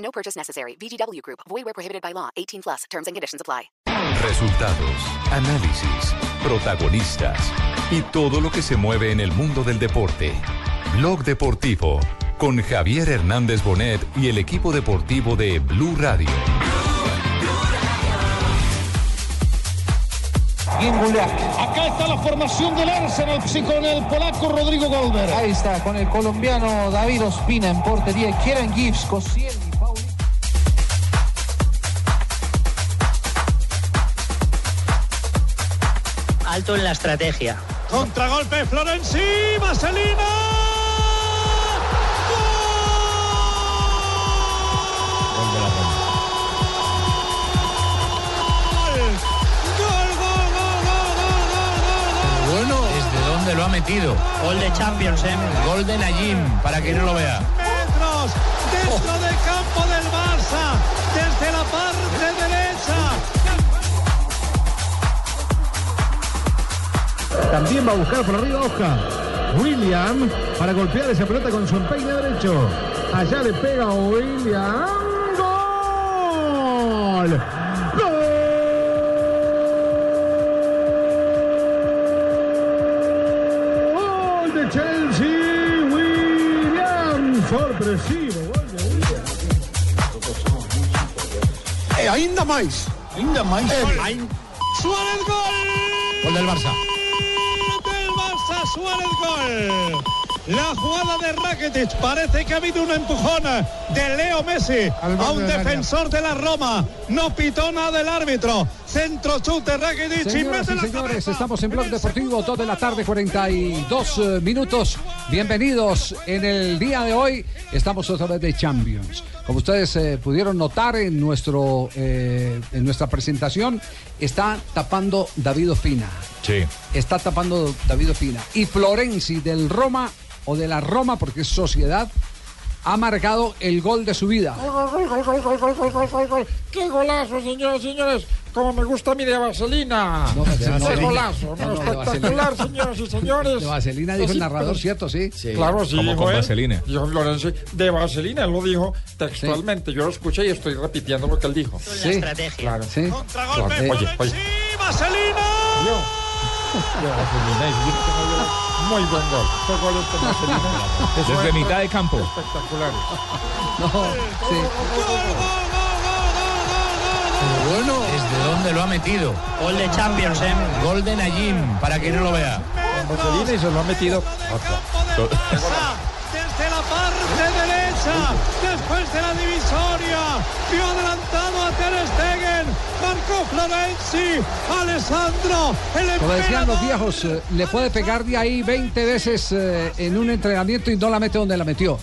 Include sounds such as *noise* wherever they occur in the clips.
No purchase necessary. VGW Group. Void where prohibited by law. 18 plus. Terms and conditions apply. Resultados, análisis, protagonistas y todo lo que se mueve en el mundo del deporte. Blog Deportivo con Javier Hernández Bonet y el equipo deportivo de Blue Radio. Acá está la formación del Arsenal sí, con el polaco Rodrigo Goldberg. Ahí está, con el colombiano David Ospina en portería. Kieran Gibbs, Cosiel Alto en la estrategia. Contragolpe Florenzi, Marcelino. Bueno, ¿desde dónde lo ha metido? Gol de Champions, ¿eh? Gol de Najim, para que no lo vea. Metros dentro del campo del Barça, desde la parte También va a buscar por arriba Oscar. William para golpear esa pelota con su empeine derecho. Allá le pega William. ¡Gol! ¡Gol de Chelsea! William. Sorpresivo. Gol de William. E ainda mais, ainda. Suárez gol. Gol del Barça. Del Barça, Suárez gol. La jugada de Rakitic parece que ha habido una empujona de Leo Messi a un defensor de la Roma. No pitó nada el árbitro. Centro chute Rakitic y mete señores, estamos en Blog Deportivo, 2 de la tarde, 42 eh, minutos. Bienvenidos en el día de hoy. Estamos otra vez de Champions. Como ustedes eh, pudieron notar en, nuestro, eh, en nuestra presentación, está tapando David Ospina. Sí. Está tapando David Ospina. Y Florenzi del Roma, o de la Roma, porque es sociedad, ha marcado el gol de su vida. ¡Qué golazo, señoras y señores! Como me gusta a mí de vaselina. No, de ¡Qué vaselina. golazo! No, ¿no? no, de Espectacular, vaselina. señoras y señores. De Vaselina dijo el Sí, narrador, pero- ¿cierto? Sí. Claro, sí. Como dijo con él. vaselina. Dijo Lorenzo, de vaselina, él lo dijo textualmente. Yo lo escuché y estoy repitiendo lo que él dijo. Sí. la estrategia. Claro. Sí. Contragolpe Claro. Oye. Yo. *laughs* De vaselina, y dijo que no dio- Muy buen gol. Fue gol este de vaselina. Desde es mitad de campo. Espectacular. No, sí. Bueno, ¿desde dónde lo ha metido? Gol de Champions, ¿eh? Gol de Najim, para que no lo vea. Se lo ha metido. Desde la parte derecha, después de la divisoria, vio adelantado a Ter Stegen, marcó Florenzi, Alessandro, el Como decían los viejos, eh, le puede pegar de ahí 20 veces eh, en un entrenamiento y no la mete donde la metió.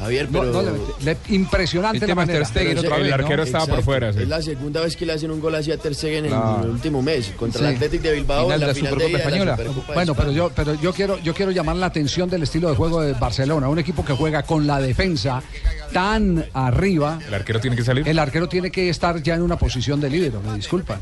Javier, pero... no le mete. Le- impresionante la manera. Pero El arquero estaba por fuera. sí. Es la segunda vez que le hacen un gol así a Ter Stegen en el último mes, contra Sí. el Athletic de Bilbao Final en de la la final Supercopa de Española. Bueno, pero yo, pero yo quiero, yo quiero llamar la atención del estilo de juego de Barcelona, un equipo que juega con la defensa tan arriba. El arquero tiene que salir. El arquero tiene que estar ya en una posición de líbero, me disculpan.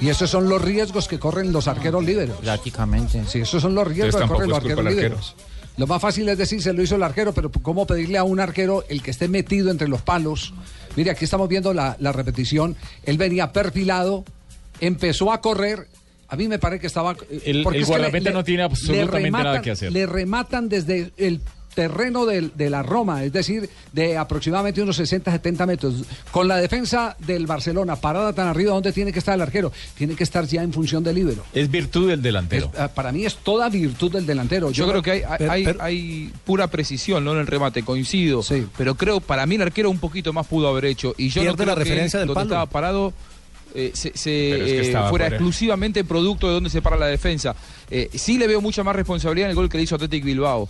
Y esos son los riesgos que corren los arqueros líberos. Prácticamente. Sí, esos son los riesgos Entonces que corren los arqueros líberos. Lo más fácil es decir, se lo hizo el arquero, pero ¿cómo pedirle a un arquero el que esté metido entre los palos? Mire, aquí estamos viendo la, la repetición. Él venía perfilado, empezó a correr. A mí me parece que estaba. eh, El- porque el guardameta no tiene absolutamente nada que hacer. Le rematan desde el terreno del- de, la Roma, es decir, de aproximadamente unos 60, 70 metros. Con la defensa del Barcelona parada tan arriba, ¿dónde tiene que estar el arquero? Tiene que estar ya en función del líbero. Es virtud del delantero. Es- ah, para mí es toda virtud del delantero. Yo, creo que hay, hay, pura precisión ¿no? en el remate, coincido. Pero creo, para mí el arquero un poquito más pudo haber hecho. Y yo no Pierde creo la que referencia del donde palo. estaba parado eh, se, se, Pero es que eh, estaba fuera fuera. exclusivamente producto de donde se para la defensa. Eh, sí le veo mucha más responsabilidad en el gol que le hizo Atlético Bilbao.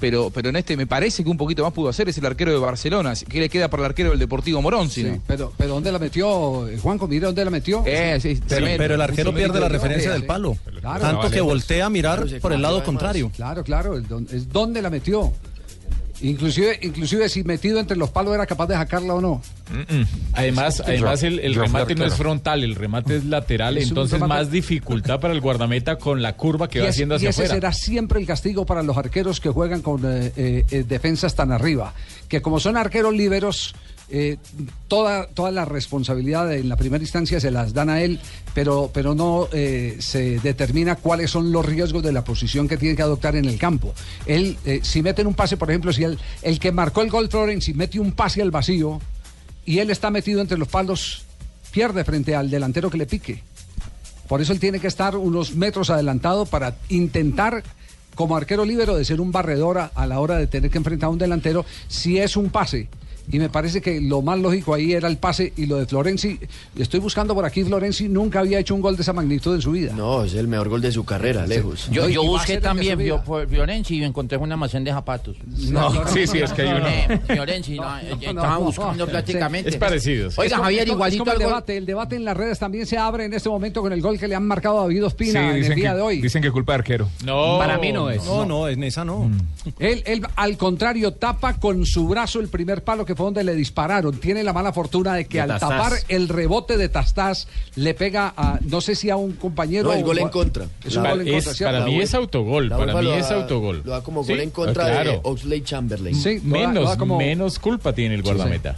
Pero, pero en este me parece que un poquito más pudo hacer es el arquero de Barcelona. ¿Qué le queda para el arquero del Deportivo Morón? Si Sí, no? pero, pero ¿dónde la metió eh, Juanco? Mira dónde la metió. Eh, sí, Pero, el arquero pierde la referencia del palo. Claro, Tanto vale. que voltea a mirar por el lado además. contrario. Claro, claro, es donde la metió. Inclusive, inclusive si metido entre los palos era capaz de sacarla o no. Además, además el, remate no es frontal, el remate es lateral, Es entonces remate- más dificultad para el guardameta con la curva que y va es- haciendo y hacia ese afuera. será siempre el castigo para los arqueros que juegan con eh, eh, eh, defensas tan arriba. Que como son arqueros liberos, eh, toda, toda la responsabilidad en la primera instancia se las dan a él, pero, pero no eh, se determina cuáles son los riesgos de la posición que tiene que adoptar en el campo. Él, eh, si meten un pase, por ejemplo, si el, el que marcó el gol Florenzi mete un pase al vacío y él está metido entre los palos, pierde frente al delantero que le pique. Por eso él tiene que estar unos metros adelantado para intentar, como arquero libero, de ser un barredor a la hora de tener que enfrentar a un delantero si es un pase. Y me parece que lo más lógico ahí era el pase y lo de Florenzi. Estoy buscando por aquí, Florenzi nunca había hecho un gol de esa magnitud en su vida. No, es el mejor gol de su carrera, lejos. Yo, No, yo busqué también. Fio- por Fiorenzi y encontré una almacén de zapatos. No, *laughs* sí, sí, es que hay uno. Eh, Fiorenzi, no, eh, estaba no, buscando sí. prácticamente. Es parecido. sí. Oiga, Es como- Javier, como- es igualito como al el gol. debate. El debate en las redes también se abre en este momento con el gol que le han marcado a David Sí, Ospina en el día que, de hoy. dicen que culpa de arquero. No, Para mí no es. No, no, en esa no. Él, él, al contrario, tapa con su brazo el primer palo que fue donde le dispararon. Tiene la mala fortuna de que De al Tastás. tapar el rebote de Tastás le pega a, no sé si a un compañero. No, el o- gol en contra. Es un La- gol en Es- contra, para mí es autogol, para mí es autogol. Lo da como Sí, gol en contra claro. de Oxley Chamberlain. Sí, Menos, da como- menos culpa tiene el guardameta.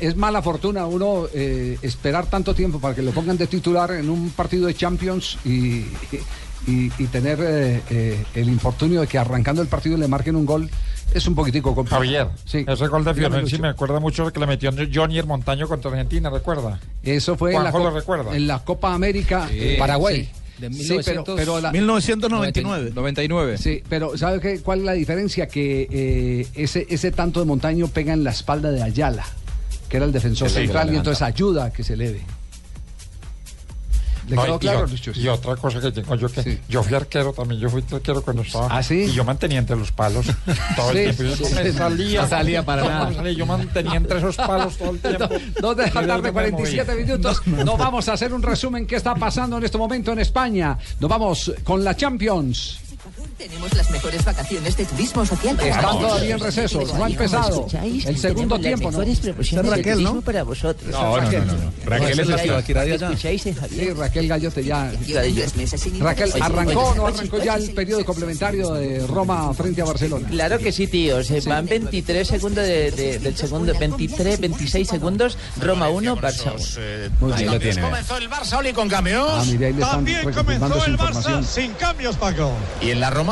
Es mala fortuna uno eh, esperar tanto tiempo para que lo pongan de titular en un partido de Champions y, y- y tener eh, eh, el infortunio de que arrancando el partido le marquen un gol. Es un poquitico complicado. Javier, Sí. ese gol de Fiorenzi me acuerda mucho de que le metió Johnny el Montaño contra Argentina, ¿recuerda? Eso fue en la, Juanjo lo Co- recuerda. en la Copa América Sí. Paraguay. Sí. De Sí, pero, 1900 pero la- 1999. 99. sí, pero ¿sabe qué, cuál es la diferencia? Que eh, ese, ese tanto de Montaño pega en la espalda de Ayala, que era el defensor Sí, central, y entonces ayuda a que se eleve. ¿Le No, quedó y- claro, y, Lucho? y otra cosa que tengo yo que Sí. yo fui arquero también, yo fui arquero cuando estaba. ¿Ah, sí? Y yo mantenía entre los palos todo Sí, el tiempo. Yo sí, no me sí. salía. No salía para no, nada. salía, yo mantenía entre esos palos todo el tiempo. Dos de la tarde, me 47 movía. minutos. Nos vamos a hacer un resumen qué está pasando en este momento en España. Nos vamos con la Champions. Tenemos las mejores vacaciones de turismo social. para Están todos. todavía en receso, no ha empezado. El segundo tiempo, ¿no? De Raquel, ¿no? para vosotros. No, no, no, no. Raquel es la la Tibaquirá de allá. ¿Escucháis, eh, Sí? Raquel Gallote ya. Raquel. ¿arrancó o no arrancó ya el periodo complementario de Roma frente a Barcelona? Claro que sí, tío. Se van 23 segundos de- de- del segundo, 23, 26 segundos. Roma 1, Barça 1. Ahí lo tiene. Comenzó el Barça Oli con cambios. Ah, También comenzó el. Barça sin cambios, Paco. ¿Y en la Roma?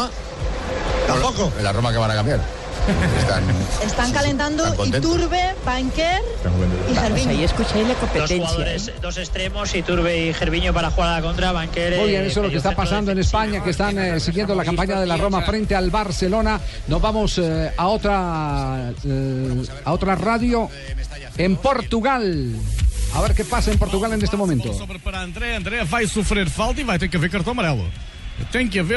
Tampoco. En la Roma que van a cambiar. Están, Están calentando están. Iturbe, Banquer y Vamos, ahí Gervinho. escucháis la Dos competencia. jugadores, dos extremos, Iturbe y Gerviño para jugar a la contra, Banquer. Muy bien, eh, eso es lo que está pasando en España, que están eh, siguiendo la campaña de la Roma frente al Barcelona. Nos vamos eh, a otra eh, a otra radio en Portugal. A ver qué pasa en Portugal en este momento. Para André, André vai sofrer falta y va a tener que ver cartón amarelo.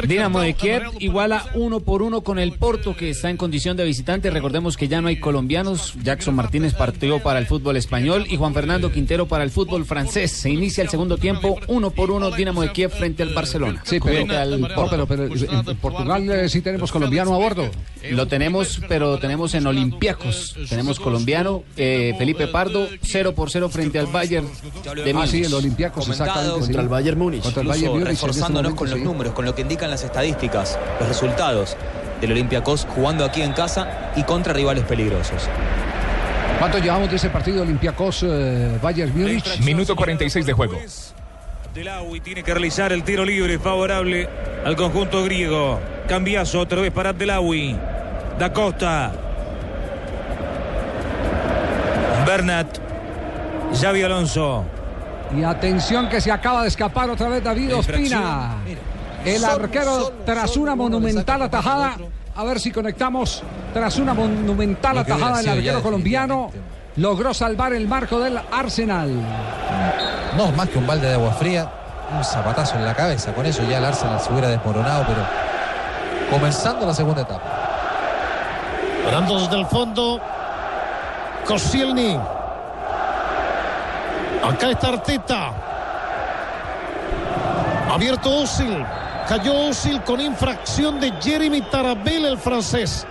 Dinamo de Kiev iguala uno por uno con el Porto que está en condición de visitante. Recordemos que ya no hay colombianos. Jackson Martínez partió para el fútbol español y Juan Fernando Quintero para el fútbol francés. Se inicia el segundo tiempo uno por uno Dinamo de Kiev frente al Barcelona. Sí, pero, Frente al no, Porto. pero, pero en Portugal eh, sí tenemos colombiano a bordo. Lo tenemos, pero tenemos en Olympiacos. Tenemos colombiano, eh, Felipe Pardo, 0 por 0 frente al Bayern de Ah, sí, Múnich. el Olympiacos, exactamente. sí. Contra el Bayern Múnich. Contra el Bayern Múnich. este reforzándonos momento, con los sí. números, con lo que indican las estadísticas, los resultados del Olympiacos jugando aquí en casa y contra rivales peligrosos. ¿Cuánto llevamos de ese partido Olympiacos eh, Bayern Múnich? Minuto 46 de juego. Abdelawi tiene que realizar el tiro libre favorable al conjunto griego. Cambiazo otra vez para Abdelawi. Da Costa. Bernat. Xavi Alonso. Y atención que se acaba de escapar otra vez David Ospina. El arquero tras una monumental atajada. A ver si conectamos. Tras una monumental atajada, el arquero colombiano logró salvar el marco del Arsenal. No, más que un balde de agua fría, un zapatazo en la cabeza. Con eso ya el Arsenal se hubiera desmoronado, pero comenzando la segunda etapa. Esperando desde el fondo. Koscielny. Acá está Arteta. Abierto Osil. Cayó Osil con infracción de Jeremy Tarabel, el francés.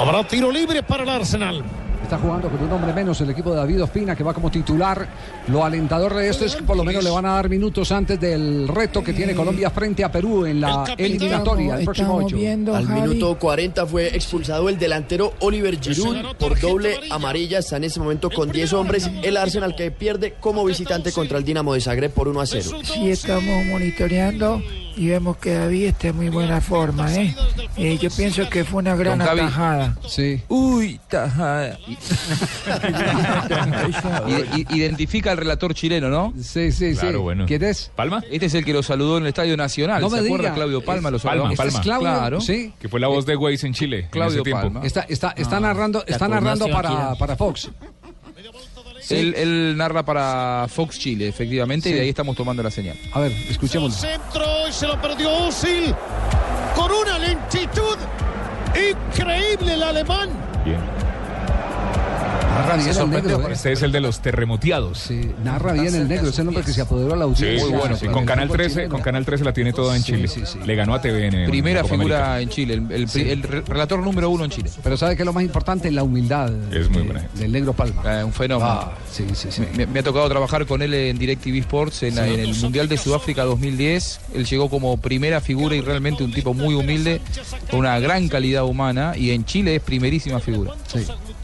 Habrá tiro libre para el Arsenal. Está jugando con un hombre menos el equipo de David Ospina, que va como titular. Lo alentador de esto es que por lo menos le van a dar minutos antes del reto que tiene Colombia frente a Perú en la eliminatoria el próximo 8. Al minuto 40 fue expulsado el delantero Oliver Giroud por doble amarilla. Está en ese momento con 10 hombres. El Arsenal que pierde como visitante contra el Dinamo de Zagreb por 1 a 0. Sí, estamos monitoreando y vemos que David está en muy buena forma, ¿eh? Eh, yo pienso que fue una gran atajada. Sí. Uy, tajada. *laughs* Identifica al relator chileno, ¿no? Sí, sí, Claro, sí. bueno. ¿Quién es? ¿Palma? Este es el que lo saludó en el Estadio Nacional. No ¿Se me acuerda? diga. Claudio Palma lo saludó. Palma, Este es Palma. Claudio, Claro. sí. Que fue la voz de Weiss en Chile. en Claudio tiempo. Palma. Está, está, está Ah. narrando, está narrando para, para Fox. Él, él narra para Fox Chile, efectivamente, y de ahí estamos tomando la señal. A ver, escuchémoslo. Centro y se lo perdió Osil. Con una lentitud increíble el alemán. Bien. Narra bien Se el negro. sorprendió. ¿eh? Este es el de los terremoteados. Sí, narra bien el negro, ese nombre que se apoderó a la audiencia. Muy bueno, sí. en Con Canal fútbol 13, chileno. con Canal 13 la tiene toda en Chile. Le ganó a TVN. Primera figura en Chile, el, el- Sí. el re- relator número uno en Chile. Pero ¿sabe qué es lo más importante? La humildad Es muy buena del negro Palma. Eh, un fenómeno. Ah, sí, sí, sí. Me, me ha tocado trabajar con él en DirecTV Sports en, en el Mundial de Sudáfrica 2010. Él llegó como primera figura y realmente un tipo muy humilde, con una gran calidad humana. Y en Chile es primerísima figura.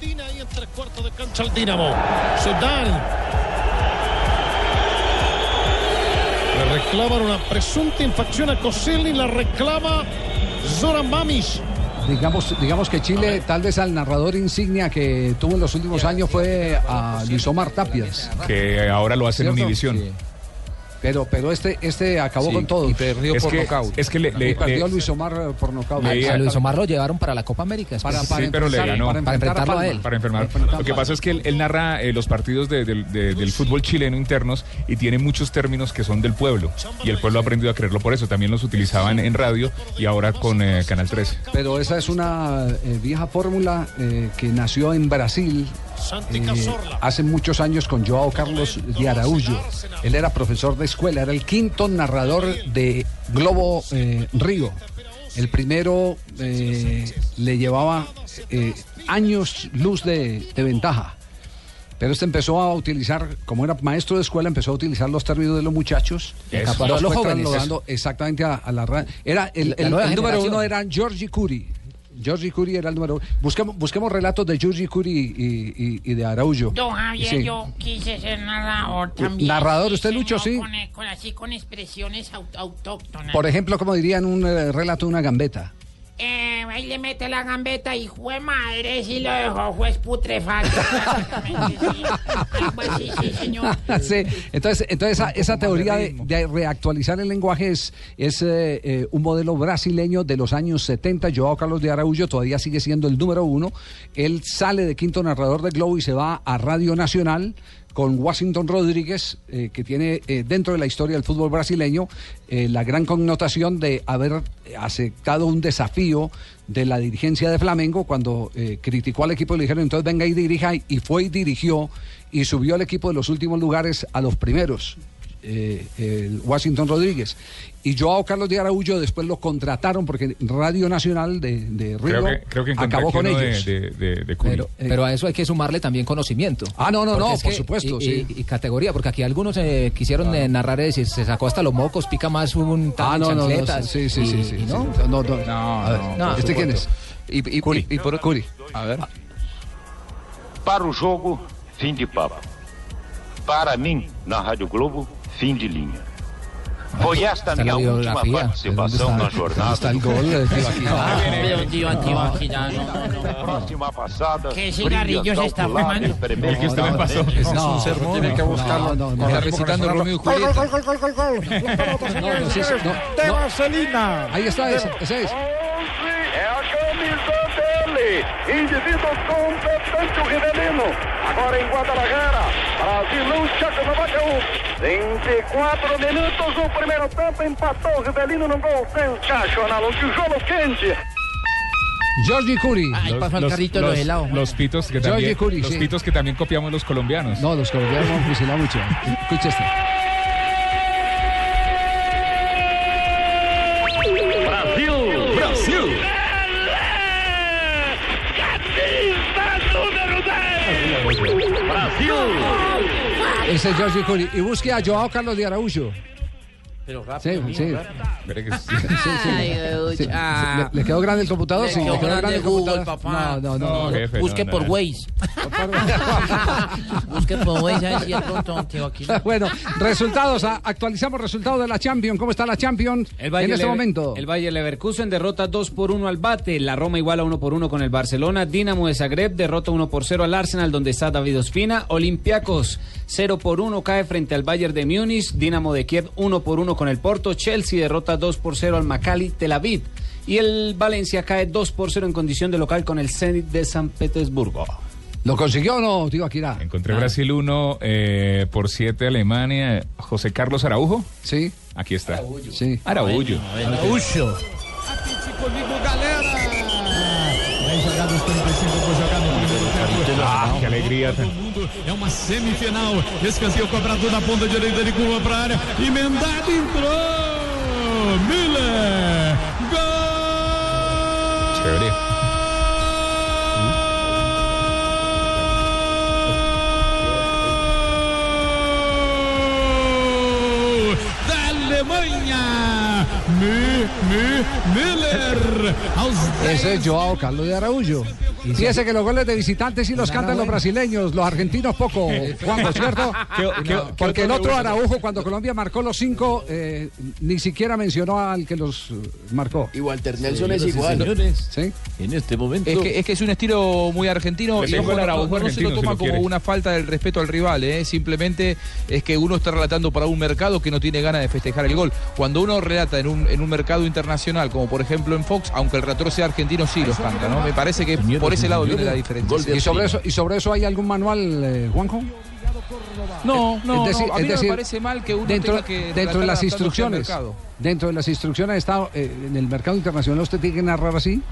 Aglutina ahí en tres cuartos de cancha el Dinamo. Sudán. Le reclaman una presunta infracción a Koscielny. La reclama Zoran Mamish. Digamos, digamos que Chile, tal vez al narrador insignia que tuvo en los últimos años fue a Luis Omar Tapias. Que ahora lo hace en ¿Cierto? Univisión. Pero, pero este, este acabó Sí, con todo. y perdió Es por nocaut. es que le- le- Y perdió le- Luis Omar eh, por nocaut. A Luis Omar lo llevaron para la Copa América. Para- después. sí, pero le ganó. Para, enfrentarlo a él. Para enfermar. Lo que pasa es que él, él narra eh, los partidos de- del- de- del fútbol chileno internos y tiene muchos términos que son del pueblo. Y el pueblo ha aprendido a creerlo por eso. También los utilizaban en radio y ahora con eh, Canal 13. Pero esa es una eh, vieja fórmula eh, que nació en Brasil eh, hace muchos años con Joao Carlos de Araújo. Él era profesor de escuela, era el quinto narrador de Globo eh, Río. El primero eh, le llevaba eh, años luz de, de ventaja. Pero este empezó a utilizar, como era maestro de escuela, empezó a utilizar los términos de los muchachos. Los jóvenes. exactamente a, a la ra- Era el, número uno era Georgie Curie. Georgie Curie era el número uno. Busquemos, busquemos relatos de Georgie Curie y, y- y de Araújo. Don Javier, Sí. yo quise ser narrador también. Narrador, usted, Lucho, sí. Con, con- así con expresiones aut- autóctonas. Por ejemplo, como diría en un eh, relato de una gambeta. Eh, ahí le mete la gambeta y jue madre, si lo dejó juez putrefacto. *laughs* sí. Algo así, sí, señor. *laughs* Sí, entonces, entonces esa, esa teoría de, de reactualizar el lenguaje es, es, eh, eh, un modelo brasileño de los años 70. Joao Carlos de Araújo todavía sigue siendo el número uno. Él sale de quinto narrador de Globo y se va a Radio Nacional con Washington Rodríguez, eh, que tiene eh, dentro de la historia del fútbol brasileño eh, la gran connotación de haber aceptado un desafío de la dirigencia de Flamengo cuando eh, criticó al equipo y le dijeron entonces venga y dirija y fue y dirigió y subió al equipo de los últimos lugares a los primeros. Eh, el Washington Rodríguez y Joao Carlos de Araújo después lo contrataron porque Radio Nacional de, de Río Creo que, creo que encontré acabó con ellos. De, de, de Curi. Pero, pero a eso hay que sumarle también conocimiento. Ah, no, no, no, por que- supuesto, y, sí. y- y categoría, porque aquí algunos eh, quisieron eh, narrar y decir, se sacó hasta los mocos, pica más un tal Ah, no, no, no, sí, sí, y- sí, sí, y no. sí. No, no, ¿Este quién es? Y, y por Curi. A ver. Para o jogo, fim de papo. Para mim, na Rádio Globo, fim de linha. Foi esta minha última participação ¿Dónde na jornada. está el gol? Ah, pero Tibaquirá, no, no, no. Próxima passada. ¿Qué cigarrillo se está fumando? El que usted me pasó. Ese es No, un sermón. tiene que buscarlo. Está recitando Romeo y Julieta. gol, gol, gol. Ahí está, ese es. É a camisa dele. Indivíduo competente, o Rivelino. Agora em Guadalajara. Brasilão, Tchecoslováquia 24 minutos. O primeiro tempo empatou o Rivelino no gol sensacional. Um tijolo quente. Georgie Curry. Ahí pasó el carrito de los helados. Los pitos que también, Curry, los sí. pitos que también copiamos los colombianos. No, los colombianos hemos fusilado mucho. Escucha este. Ese es Georgie Curry. Y busque a Joao Carlos de Araújo. Pero Sí, rápido. sí. Que *laughs* sí. Sí, sí. Ay, uy, Sí, ah. ¿Le, le quedó grande el computador? Le Sí, quedó grande el Google, computador. papá. No, no, no. No, jefe, Busque no, por. Waze. Busque por Waze, a ver si aquí. *laughs* Bueno, resultados, actualizamos resultados de la Champions. ¿Cómo está la Champions El en este Lever- momento? El Bayer Leverkusen derrota 2 por 1 al Bate. La Roma iguala 1 por 1 con el Barcelona. Dinamo de Zagreb derrota 1 por 0 al Arsenal, donde está David Ospina. Olympiacos 0 por 1 cae frente al Bayern de Múnich. Dinamo de Kiev 1 por 1 con el Porto. Chelsea derrota 2 por 0 al Maccabi Tel Aviv. Y el Valencia cae 2 por 0 en condición de local con el Zenit de San Petersburgo. ¿Lo consiguió o no, tío Akira? Encontré Brasil 1 eh, por 7 Alemania. José Carlos Araujo. Sí. Aquí está. Sí. Araújo. Araújo. comigo, galera! 10 jogadas, 35 por jogar no primeiro tempo. Ah, que alegria. É uma semifinal. Escanteio cobrado na ponta direita de curva para a área. Emendado entrou. Miller. Gol! Chévere. Da Alemanha. Mi, mi, Miller. Aos Ese es Joao Carlos de Araújo. Fíjese que los goles de visitantes sí los cantan los brasileños, los argentinos poco, Juan, ¿cierto? *laughs* ¿Qué- qué- No, qué Porque el otro? Araujo, cuando Colombia marcó los cinco, eh, ni siquiera mencionó al que los eh, marcó. Y Walter Nelson es igual. señores, ¿Sí? en este momento. Es que, es que es un estilo muy argentino y ojo, no, Araujo no- no se lo si toma lo como quiere. una falta del respeto al rival, ¿eh? simplemente es que uno está relatando para un mercado que no tiene ganas de festejar el gol. Cuando uno relata en un, en un mercado internacional, como por ejemplo en Fox, aunque el relator sea argentino, sí los canta, ¿no? Me parece que por ese lado viene la diferencia. ¿Y sobre, eso, ¿Y sobre eso hay algún manual, eh, Juanjo? No, no, Es decir- no, a mí no decir, me parece mal que uno dentro, tenga que dentro de las instrucciones, dentro de las instrucciones está eh, en el mercado internacional usted tiene que narrar así.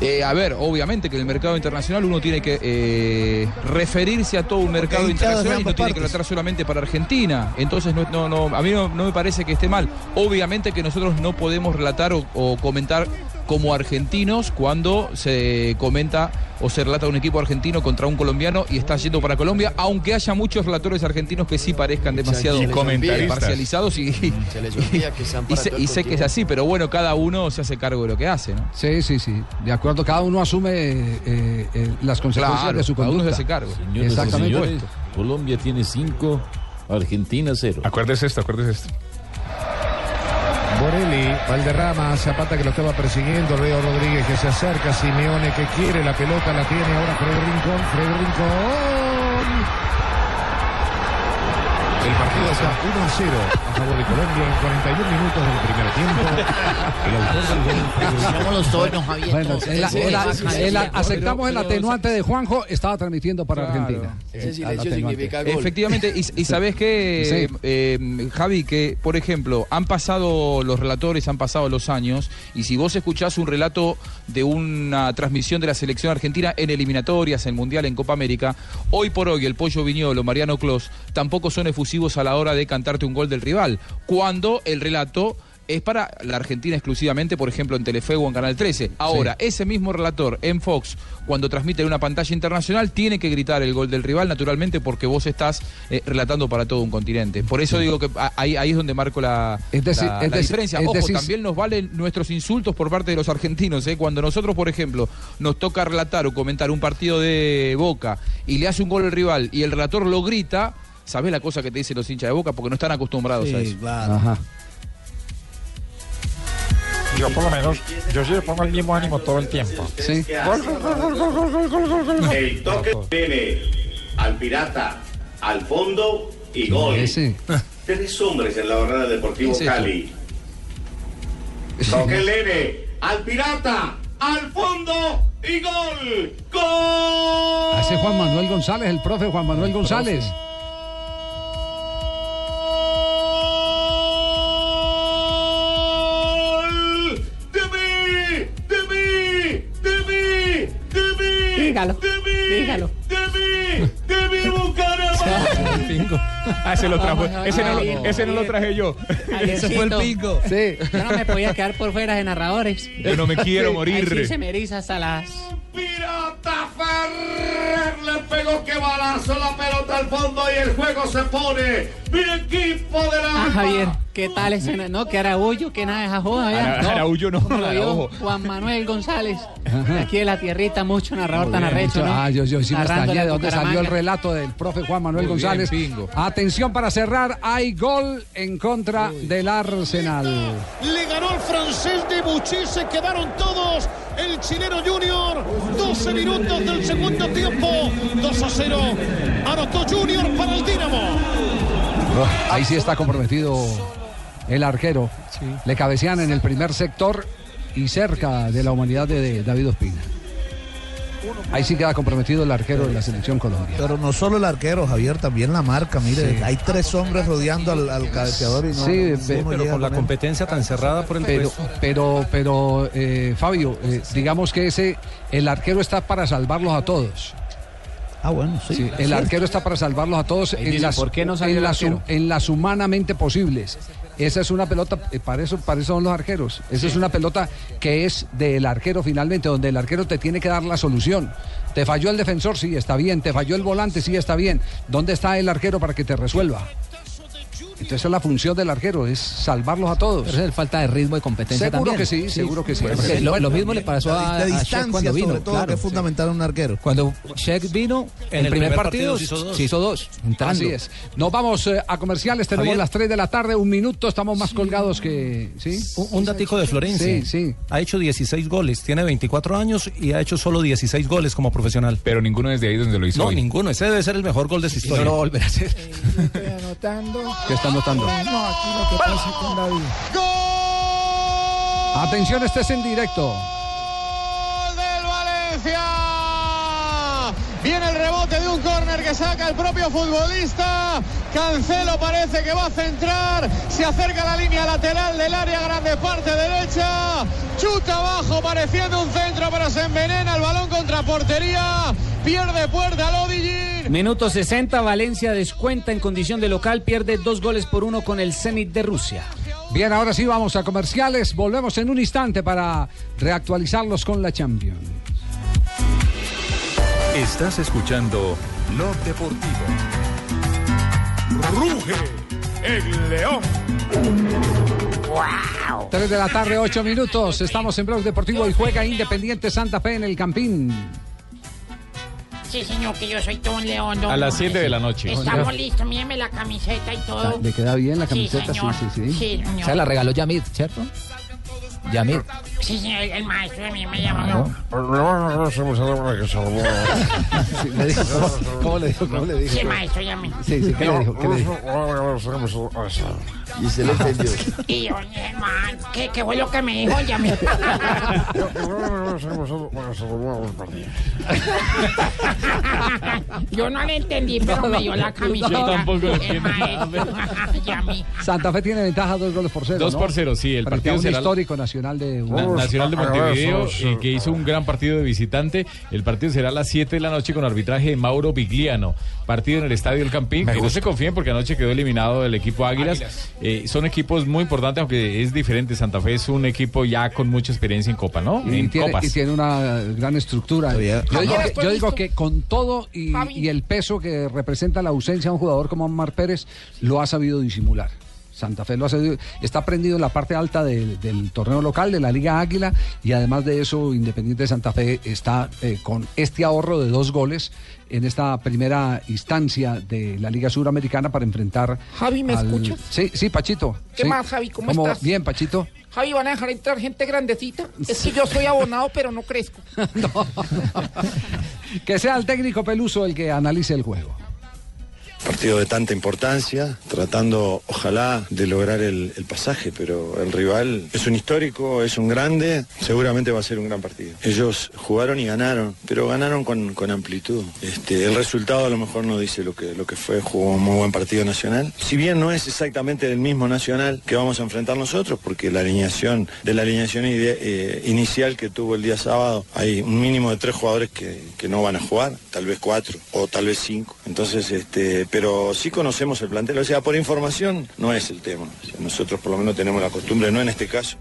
Eh, a ver, obviamente que en el mercado internacional uno tiene que eh, referirse a todo un mercado internacional y no tiene que tratar solamente para Argentina. Entonces, no, no, no, a mí no, no me parece que esté mal. Obviamente que nosotros no podemos relatar o, o comentar como argentinos cuando se comenta o se relata un equipo argentino contra un colombiano y está yendo para Colombia, aunque haya muchos relatores argentinos que sí parezcan demasiado parcializados y, están *laughs* y sé, y que es así, pero bueno, cada uno se hace cargo de lo que hace, ¿no? Sí, sí, sí. De acuerdo, cada uno asume eh, eh, las consecuencias Claro, de su cada uno conducta. se hace cargo. Exactamente. señores, Colombia tiene 5, Argentina 0. Acuérdese esto, acuérdese esto. Borelli, Valderrama, Zapata que lo estaba persiguiendo, Leo Rodríguez que se acerca, Simeone que quiere la pelota, la tiene ahora Freddy Rincón, Freddy Rincón. El partido está 1 a 0 a favor de Colombia en 41 minutos del primer tiempo. El autor del gol, los aceptamos el atenuante de Juanjo, estaba transmitiendo para Claro. Argentina. Ese El silencio atenuante. significa gol. Efectivamente, y, y sabes que, eh, Javi, que por ejemplo, han pasado los relatores, han pasado los años, y si vos escuchás un relato de una transmisión de la selección argentina en eliminatorias, en Mundial, en Copa América, hoy por hoy el Pollo Viñolo, Mariano Clos, tampoco son efusivos a la hora de cantarte un gol del rival, cuando el relato es para la Argentina exclusivamente, por ejemplo, en Telefe o en Canal 13. Ahora, ese mismo relator en Fox, cuando transmite en una pantalla internacional, tiene que gritar el gol del rival, naturalmente, porque vos estás eh, relatando para todo un continente. Por eso digo que ahí, ahí es donde marco la, Es decir- la- es la decir- diferencia. Ojo, decir- también nos valen nuestros insultos por parte de los argentinos. ¿eh? Cuando nosotros, por ejemplo, nos toca relatar o comentar un partido de Boca y le hace un gol el rival y el relator lo grita, sabes la cosa que te dicen los hinchas de boca porque no están acostumbrados a eso. Ajá. Yo por lo menos, yo sí le pongo el mismo ánimo todo el tiempo. Sí. El toque viene al pirata, al fondo y gol. *laughs* Tres hombres en la barrera Deportivo es Cali. Toque el al pirata, al fondo y gol. ¡Gol! Hace Juan Manuel González, el profe Juan Manuel González. Dígalo. Dígalo. *laughs* Ah, ese lo trajo. Vamos, Ese no, lo- Javier. ese no lo traje yo. Ese fue el pingo. Sí. Yo no me podía quedar por fuera de narradores. Yo no me quiero Ahí morir. sí se me eriza hasta las... Pirata Ferrer le pegó que balazo la pelota al fondo y el juego se pone. Mi equipo de la. Ah, Javier, ¿qué tal ese? No, que Araullo, que nada de esa joda. Ara- Araújo no, Como lo. Juan Manuel González, de aquí de la tierrita, mucho narrador tan bien, arrecho, mucho- ¿no? Ah, yo, yo sí me extrañé de dónde salió el relato del profe Juan Manuel Muy bien, González. Pingo. Atención para cerrar, hay gol en contra del Arsenal. Le ganó al francés de Buchy, se quedaron todos. El chileno Junior, 12 minutos del segundo tiempo, 2 a 0. Anotó Junior para el Dinamo. Oh, ahí sí está comprometido el arquero. Le cabecean en el primer sector y cerca de la humanidad de, de David Ospina. Ahí sí queda comprometido el arquero de la selección colombiana. Pero no solo el arquero, Javier, también la marca. Mire, Sí. hay tres hombres rodeando al, al cabeceador y no. Sí, Pero con la competencia tan cerrada por el Pero, pero, pero eh, Fabio, eh, digamos que ese, el arquero está para salvarlos a todos. Ah, bueno, sí. el arquero está para salvarlos a todos en dice, las, ¿por qué no las, en las humanamente posibles. Esa es una pelota, eh, para eso, para eso son los arqueros. Esa es una pelota que es del arquero finalmente, donde el arquero te tiene que dar la solución. Te falló el defensor, sí, está bien. Te falló el volante, sí, está bien. ¿Dónde está el arquero para que te resuelva? Entonces esa es la función del arquero, es salvarlos a todos. Pero es falta de ritmo y competencia Seguro también. que sí, seguro que sí. Porque lo, lo mismo le pasó a, a Sheck distancia, cuando vino. sobre todo, claro. que es fundamental un arquero. Cuando Sheck vino, en el primer, partido, se hizo dos. se hizo dos. Así es. Nos vamos eh, a comerciales, tenemos Javier. las 3 de la tarde, un minuto, estamos más colgados que... ¿sí? Un, un datico de Florencia. Sí, sí. Ha hecho 16 goles, tiene 24 años y ha hecho solo 16 goles como profesional. Pero ninguno desde ahí donde lo hizo No, hoy. ninguno. Ese debe ser el mejor gol de su historia. no lo volverá a hacer. Estoy anotando. ¿Qué está anotando? No, aquí lo que pasa con David. Atención, este es en directo. del Valencia. Viene el rebote de un córner que saca el propio futbolista. Cancelo parece que va a centrar. Se acerca la línea lateral del área grande parte derecha. Chuta abajo pareciendo un centro pero se envenena el balón contra portería. Pierde puerta Lodigin. Minuto 60, Valencia descuenta en condición de local, pierde dos goles por uno con el Zenit de Rusia. Bien, ahora sí vamos a comerciales. Volvemos en un instante para reactualizarlos con la Champions. Estás escuchando Blog Deportivo. Ruge el león. 3 de la tarde, 8 minutos. Estamos en Blog Deportivo y juega Independiente Santa Fe en el Campín. Sí, señor, que yo soy todo un león. don A las Jorge. 7 de la noche. Estamos listos, míreme la camiseta y todo. ¿Le queda bien la camiseta? Sí, señor. sí, sí. Sí, señor. Se la regaló Yamid, ¿cierto? Yamid. Sí, señor, el maestro de mí me llama. Sí, le dijo, ¿cómo, cómo le dijo? ¿Cómo le dijo? Sí, maestro, llame. Sí, sí, ¿qué le dijo? ¿Qué le dijo? Y se le entendió. Y yo, man, ¿qué, ¿qué fue lo que me dijo? Llame. *laughs* Yo no le entendí, pero me dio la camiseta. Yo tampoco. *laughs* Santa Fe tiene ventaja dos goles por cero. Dos ¿no? por cero, sí, el partido será- histórico nacional de Na- Nacional de Montevideo, eh, que hizo un gran partido de visitante. El partido será a las 7 de la noche con arbitraje de Mauro Vigliano. Partido en el Estadio El Campín. Que no se confíen porque anoche quedó eliminado el equipo Águilas. Eh, son equipos muy importantes, aunque es diferente. Santa Fe es un equipo ya con mucha experiencia en Copa, ¿no? Y en tiene, Copas. y tiene una gran estructura. Yo, digo que, yo digo que con todo y, y el peso que representa la ausencia de un jugador como Omar Pérez, lo ha sabido disimular. Santa Fe lo ha sabido, está prendido en la parte alta del, del torneo local de la Liga Águila y además de eso Independiente de Santa Fe está eh, con este ahorro de dos goles en esta primera instancia de la Liga Suramericana para enfrentar Javi, ¿me al- escuchas? Sí, sí, Pachito. ¿Qué sí. más, Javi? ¿Cómo estás? Bien, Pachito. Javi, ¿van a dejar entrar gente grandecita? Es que yo soy abonado, pero no crezco. *laughs* *laughs* Que sea el técnico Peluso el que analice el juego. Partido de tanta importancia, tratando ojalá de lograr el, pasaje, pero el rival es un histórico, es un grande, seguramente va a ser un gran partido. Ellos jugaron y ganaron, pero ganaron con, con amplitud. Este, el resultado a lo mejor no dice lo que, lo que fue, jugó un muy buen partido nacional. Si bien no es exactamente el mismo nacional que vamos a enfrentar nosotros, porque la alineación, de la alineación ide- eh, inicial que tuvo el día sábado, hay un mínimo de tres jugadores que, que no van a jugar, tal vez cuatro o tal vez cinco. Entonces, este, pero sí conocemos el plantel, o sea, por información no es el tema. O sea, nosotros por lo menos tenemos la costumbre, no en este caso.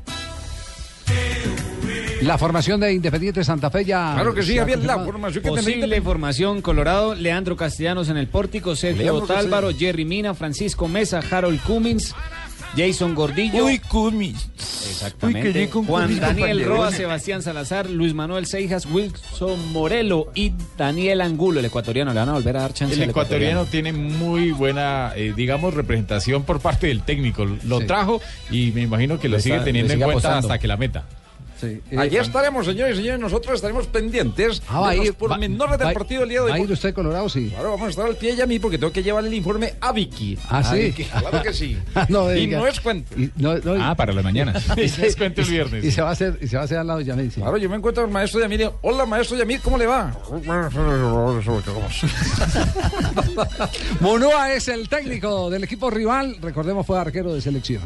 La formación de Independiente Santa Fe ya. Claro que sí, Javier, la formación que Posible formación Colorado, Leandro Castellanos en el pórtico, Sergio Otálvaro, Jerry Mina, Francisco Mesa, Harold Cummins, Jason Gordillo. Uy, Cummins. Exactamente. Uy, un Juan Daniel. Roa, Sebastián Salazar, Luis Manuel Seijas, Wilson Morelo y Daniel Angulo, el ecuatoriano. Le van a volver a dar chance El al ecuatoriano tiene muy buena, eh, digamos, representación por parte del técnico. Lo Sí. trajo y me imagino que lo sigue está- teniendo en cuenta apostando. hasta que la meta. Allí estaremos, señores y señores. Nosotros estaremos pendientes Ah, va a de los ir- pormenores del va- partido del día de ¿Va a hoy. ir usted colorado? Sí. Claro, vamos a estar al pie y a mí porque tengo que llevar el informe a Vicky. Ah, sí. Vicky, Claro que sí. *laughs* no, y diga. no es cuento. Y- no, no, y- Ah, para la mañana. y, Les *laughs* cuento el viernes. Y se va a hacer, y se va a hacer al lado de Yamil. sí. Claro, yo me encuentro al maestro Yamil. y digo, Hola, maestro Yamil, ¿cómo le va? *laughs* Monoa es el técnico del equipo rival. Recordemos, fue arquero de selección.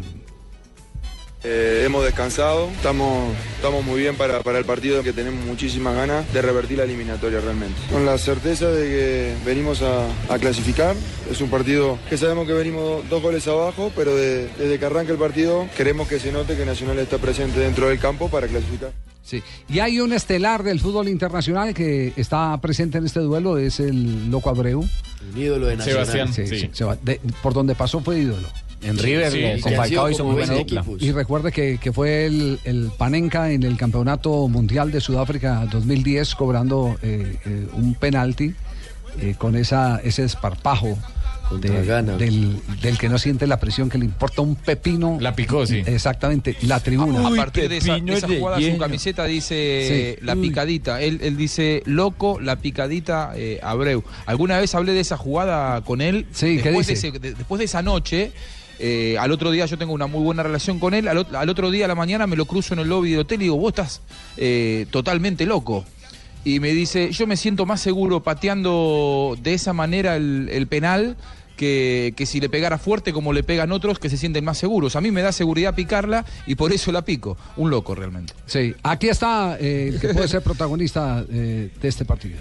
Eh, hemos descansado, estamos, estamos muy bien para, para el partido que tenemos muchísimas ganas de revertir la eliminatoria realmente. Con la certeza de que venimos a, a clasificar, es un partido que sabemos que venimos dos goles abajo, pero de- desde que arranca el partido queremos que se note que Nacional está presente dentro del campo para clasificar. Sí. Y hay un estelar del fútbol internacional que está presente en este duelo, es el Loco Abreu. Un ídolo de Nacional. Sebastián, Sí, sí. sí, se va- de- por donde pasó fue ídolo. En River, Sí, con Falcao hizo muy buena 20 dupla. Y recuerde que, que fue el, el Panenka en el Campeonato Mundial de Sudáfrica 2010 cobrando eh, eh, un penalti eh, con esa, ese esparpajo de- del, del que no siente la presión, que le importa un pepino. La picó, sí. Exactamente, la tribuna. a partir de esa, esa de jugada, su camiseta dice Sí. la Uy. picadita. Él, él dice loco, la picadita eh, Abreu. Alguna vez hablé de esa jugada con él. Sí, ¿qué después dice? De ese- de- después de esa noche. Eh, al otro día yo tengo una muy buena relación con él. Al, ot- al otro día a la mañana me lo cruzo en el lobby del hotel y digo, vos estás eh, totalmente loco. Y me dice, yo me siento más seguro pateando de esa manera el, penal que, que si le pegara fuerte como le pegan otros que se sienten más seguros. A mí me da seguridad picarla y por eso la pico. Un loco realmente. Sí, aquí está eh, el que puede ser protagonista de este partido.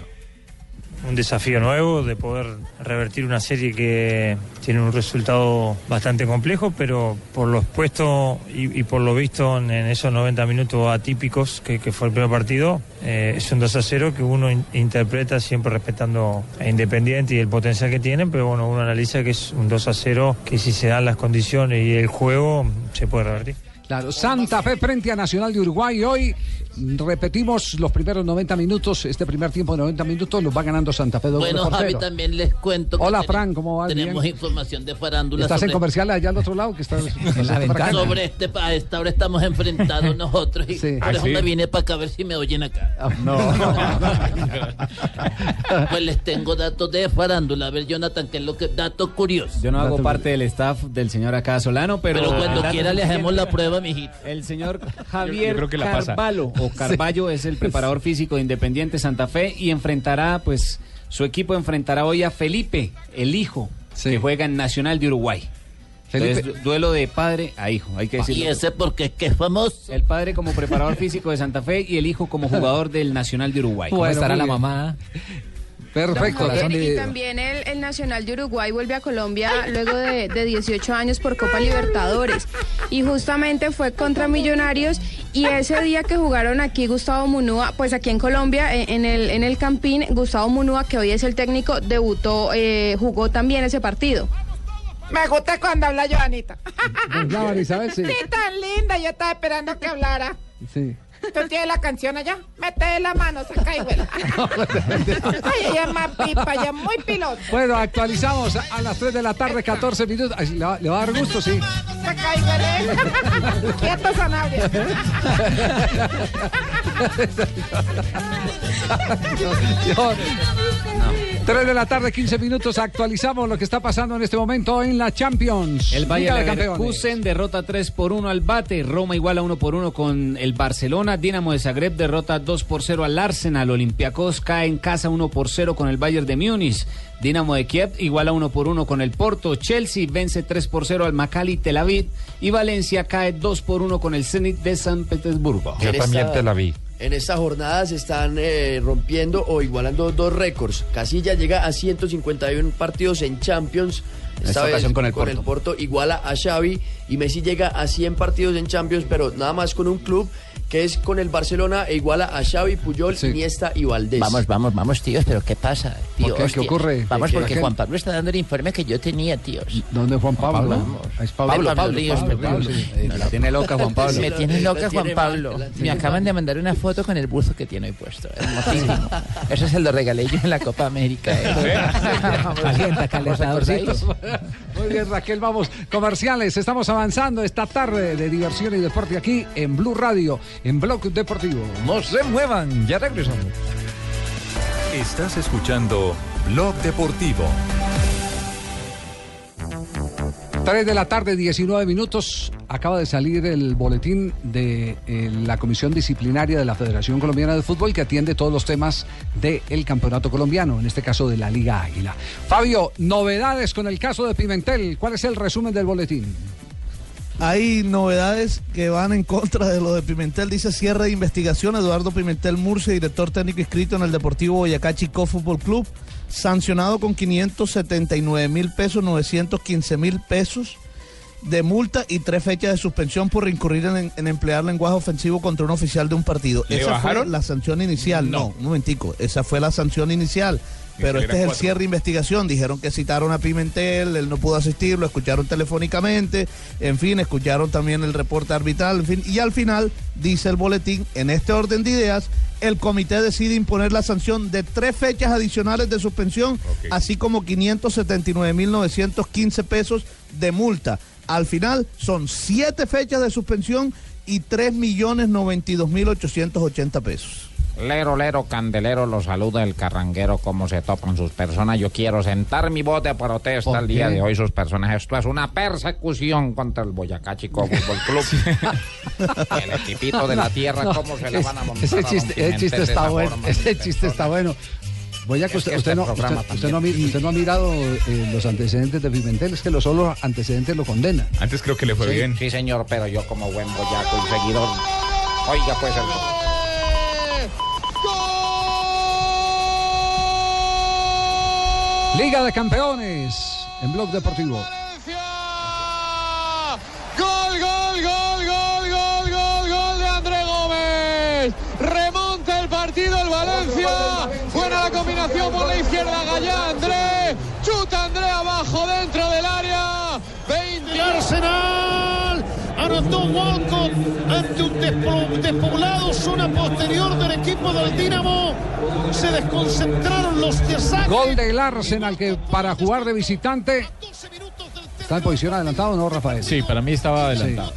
Un desafío nuevo de poder revertir una serie que tiene un resultado bastante complejo, pero por lo expuesto y, por lo visto en, esos 90 minutos atípicos que, fue el primer partido, eh, es un 2 a 0 que uno in- interpreta siempre respetando a Independiente y el potencial que tienen, pero bueno, uno analiza que es un 2 a 0 que si se dan las condiciones y el juego se puede revertir. Claro, Santa Fe frente a Nacional de Uruguay. Hoy repetimos los primeros 90 minutos. Este primer tiempo de 90 minutos los va ganando Santa Fe. Bueno, Javi, también les cuento. que Hola, Fran, ¿cómo vas? Tenemos Bien. información de farándula. ¿Estás en comerciales allá al otro lado? Que estás, estás por acá? Sobre este, a esta hora estamos enfrentados *laughs* nosotros y Sí. por Ah, eso ¿sí? me vine para acá a ver si me oyen acá. *laughs* Pues les tengo datos de farándula. A ver, Jonathan, ¿qué es lo que datos curiosos? Yo no hago parte del staff del señor acá Solano, pero. Pero cuando dato quiera le hacemos la *laughs* prueba, mijito. El señor Javier Yo- yo creo que la pasa. Carvalho Carballo es el preparador físico de Independiente Santa Fe y enfrentará, pues, su equipo enfrentará hoy a Felipe, el hijo, que juega en Nacional de Uruguay. Felipe- Entonces, duelo de padre a hijo, hay que decirlo. ¿Y ese porque es que es famoso? El padre como preparador físico de Santa Fe y el hijo como jugador *laughs* del Nacional de Uruguay. Bueno, estará la mamá? Perfecto. Javier, y también el, el Nacional de Uruguay vuelve a Colombia luego de, de 18 años por Copa Libertadores. Y justamente fue contra Millonarios. Y ese día que jugaron aquí Gustavo Munúa, pues aquí en Colombia, en, en el, en el Campín, Gustavo Munúa, que hoy es el técnico, debutó, eh, jugó también ese partido. Me gusta cuando habla Joanita. Sí. Sí, tan linda. Yo estaba esperando que hablara. Sí. ¿Tú tienes la canción allá? Mete la mano, saca y vuela. *laughs* Ay, ella es más pipa, ella es muy piloto. Bueno, actualizamos a las 3 de la tarde, 14 minutos. Ay, ¿Le va, le va a dar gusto? Sí. Saca y huele. *laughs* Quieto, Sanabria. *laughs* 3 de la tarde, 15 minutos. Actualizamos lo que está pasando en este momento en la Champions. El Bayern de. Leverkusen derrota 3 por 1 al Bate. Roma iguala 1 por 1 con el Barcelona. Dinamo de Zagreb derrota 2 por 0 al Arsenal. Olympiacos cae en casa 1 por 0 con el Bayern de Múnich. Dinamo de Kiev iguala 1 por 1 con el Porto. Chelsea vence 3 por 0 al Maccabi Tel Aviv. Y Valencia cae 2 por 1 con el Zenit de San Petersburgo. En esta- En esta jornada se están eh, rompiendo o igualando dos récords. Casilla llega a 151 partidos en Champions. Esta ocasión con el Porto. Porto iguala a Xavi y Messi llega a 100 partidos en Champions, pero nada más con un club que es con el Barcelona e iguala a Xavi, Puyol, Iniesta y Valdés. Vamos, vamos, vamos, tíos, pero ¿qué pasa? Tío, ¿Por qué? ¿Qué ocurre? Vamos, ¿Qué? porque ¿Qué? Juan Pablo está dando el informe que yo tenía, tíos. ¿Dónde Juan Pablo? Vamos. Es Pablo, Pablo, Ríos, Pablo, perdón. Pablo, sí. Me La tiene loca Juan Pablo. Me tiene loca tiene Juan Pablo. Me acaban de mandar una foto con el buzo que tiene hoy puesto. Hermosísimo. *laughs* Eso se lo regalé yo en la Copa América. ¿eh? Muy bien, Raquel, vamos. Comerciales, estamos avanzando esta tarde de diversión y deporte aquí en Blue Radio, en Blog Deportivo. No se muevan, ya regresamos. Estás escuchando Blog Deportivo. 3 de la tarde, 19 minutos. Acaba de salir el boletín de eh, la Comisión Disciplinaria de la Federación Colombiana de Fútbol que atiende todos los temas del campeonato colombiano, en este caso de la Liga Águila. Fabio, novedades con el caso de Pimentel. ¿Cuál es el resumen del boletín? Hay novedades que van en contra de lo de Pimentel. Dice cierre de investigación. Eduardo Pimentel Murcia, director técnico inscrito en el Deportivo Boyacá Chico Fútbol Club, sancionado con 579 mil pesos, 915 mil pesos de multa y tres fechas de suspensión por incurrir en, en emplear lenguaje ofensivo contra un oficial de un partido. ¿Le Esa bajaron? fue la sanción inicial. No. un momentico. Esa fue la sanción inicial. Pero este es el cuatro. cierre de investigación. Dijeron que citaron a Pimentel, él no pudo asistir, lo escucharon telefónicamente, en fin, escucharon también el reporte arbitral, en fin, y al final, dice el boletín, en este orden de ideas, el comité decide imponer la sanción de tres fechas adicionales de suspensión, así como 579.915 pesos de multa. Al final son siete fechas de suspensión y 3.092.880 pesos. Lero, lero, candelero, lo saluda el carranguero, cómo se topan sus personas. Yo quiero sentar mi voz de protesta ¿Por el día de hoy, sus personas. Esto es una persecución contra el Boyacá Chico Fútbol Club. *laughs* el equipito de la tierra, No, cómo se le van a montar Ese a chiste, ese chiste está bueno. Ese chiste está bueno. Voy a que Es usted, que usted este no, usted- usted no usted no ha mirado eh, los antecedentes de Pimentel, es que los solo antecedentes lo condenan. Antes creo que le fue Sí, bien. Sí, señor, pero yo como buen boyaco y seguidor. Oiga, pues el. Liga de Campeones en Blog Deportivo. Gol, gol, gol, gol, gol, gol, gol de André Gómez. Remonta el partido el Valencia. Buena la combinación por la izquierda. Gallá André. Anotó Walcott ante un despo- despoblado zona posterior del equipo del Dinamo. Se desconcentraron los de Zagreb. Gol del Arsenal que para jugar de visitante está en posición adelantado, ¿no, Rafael? Sí, para mí estaba adelantado.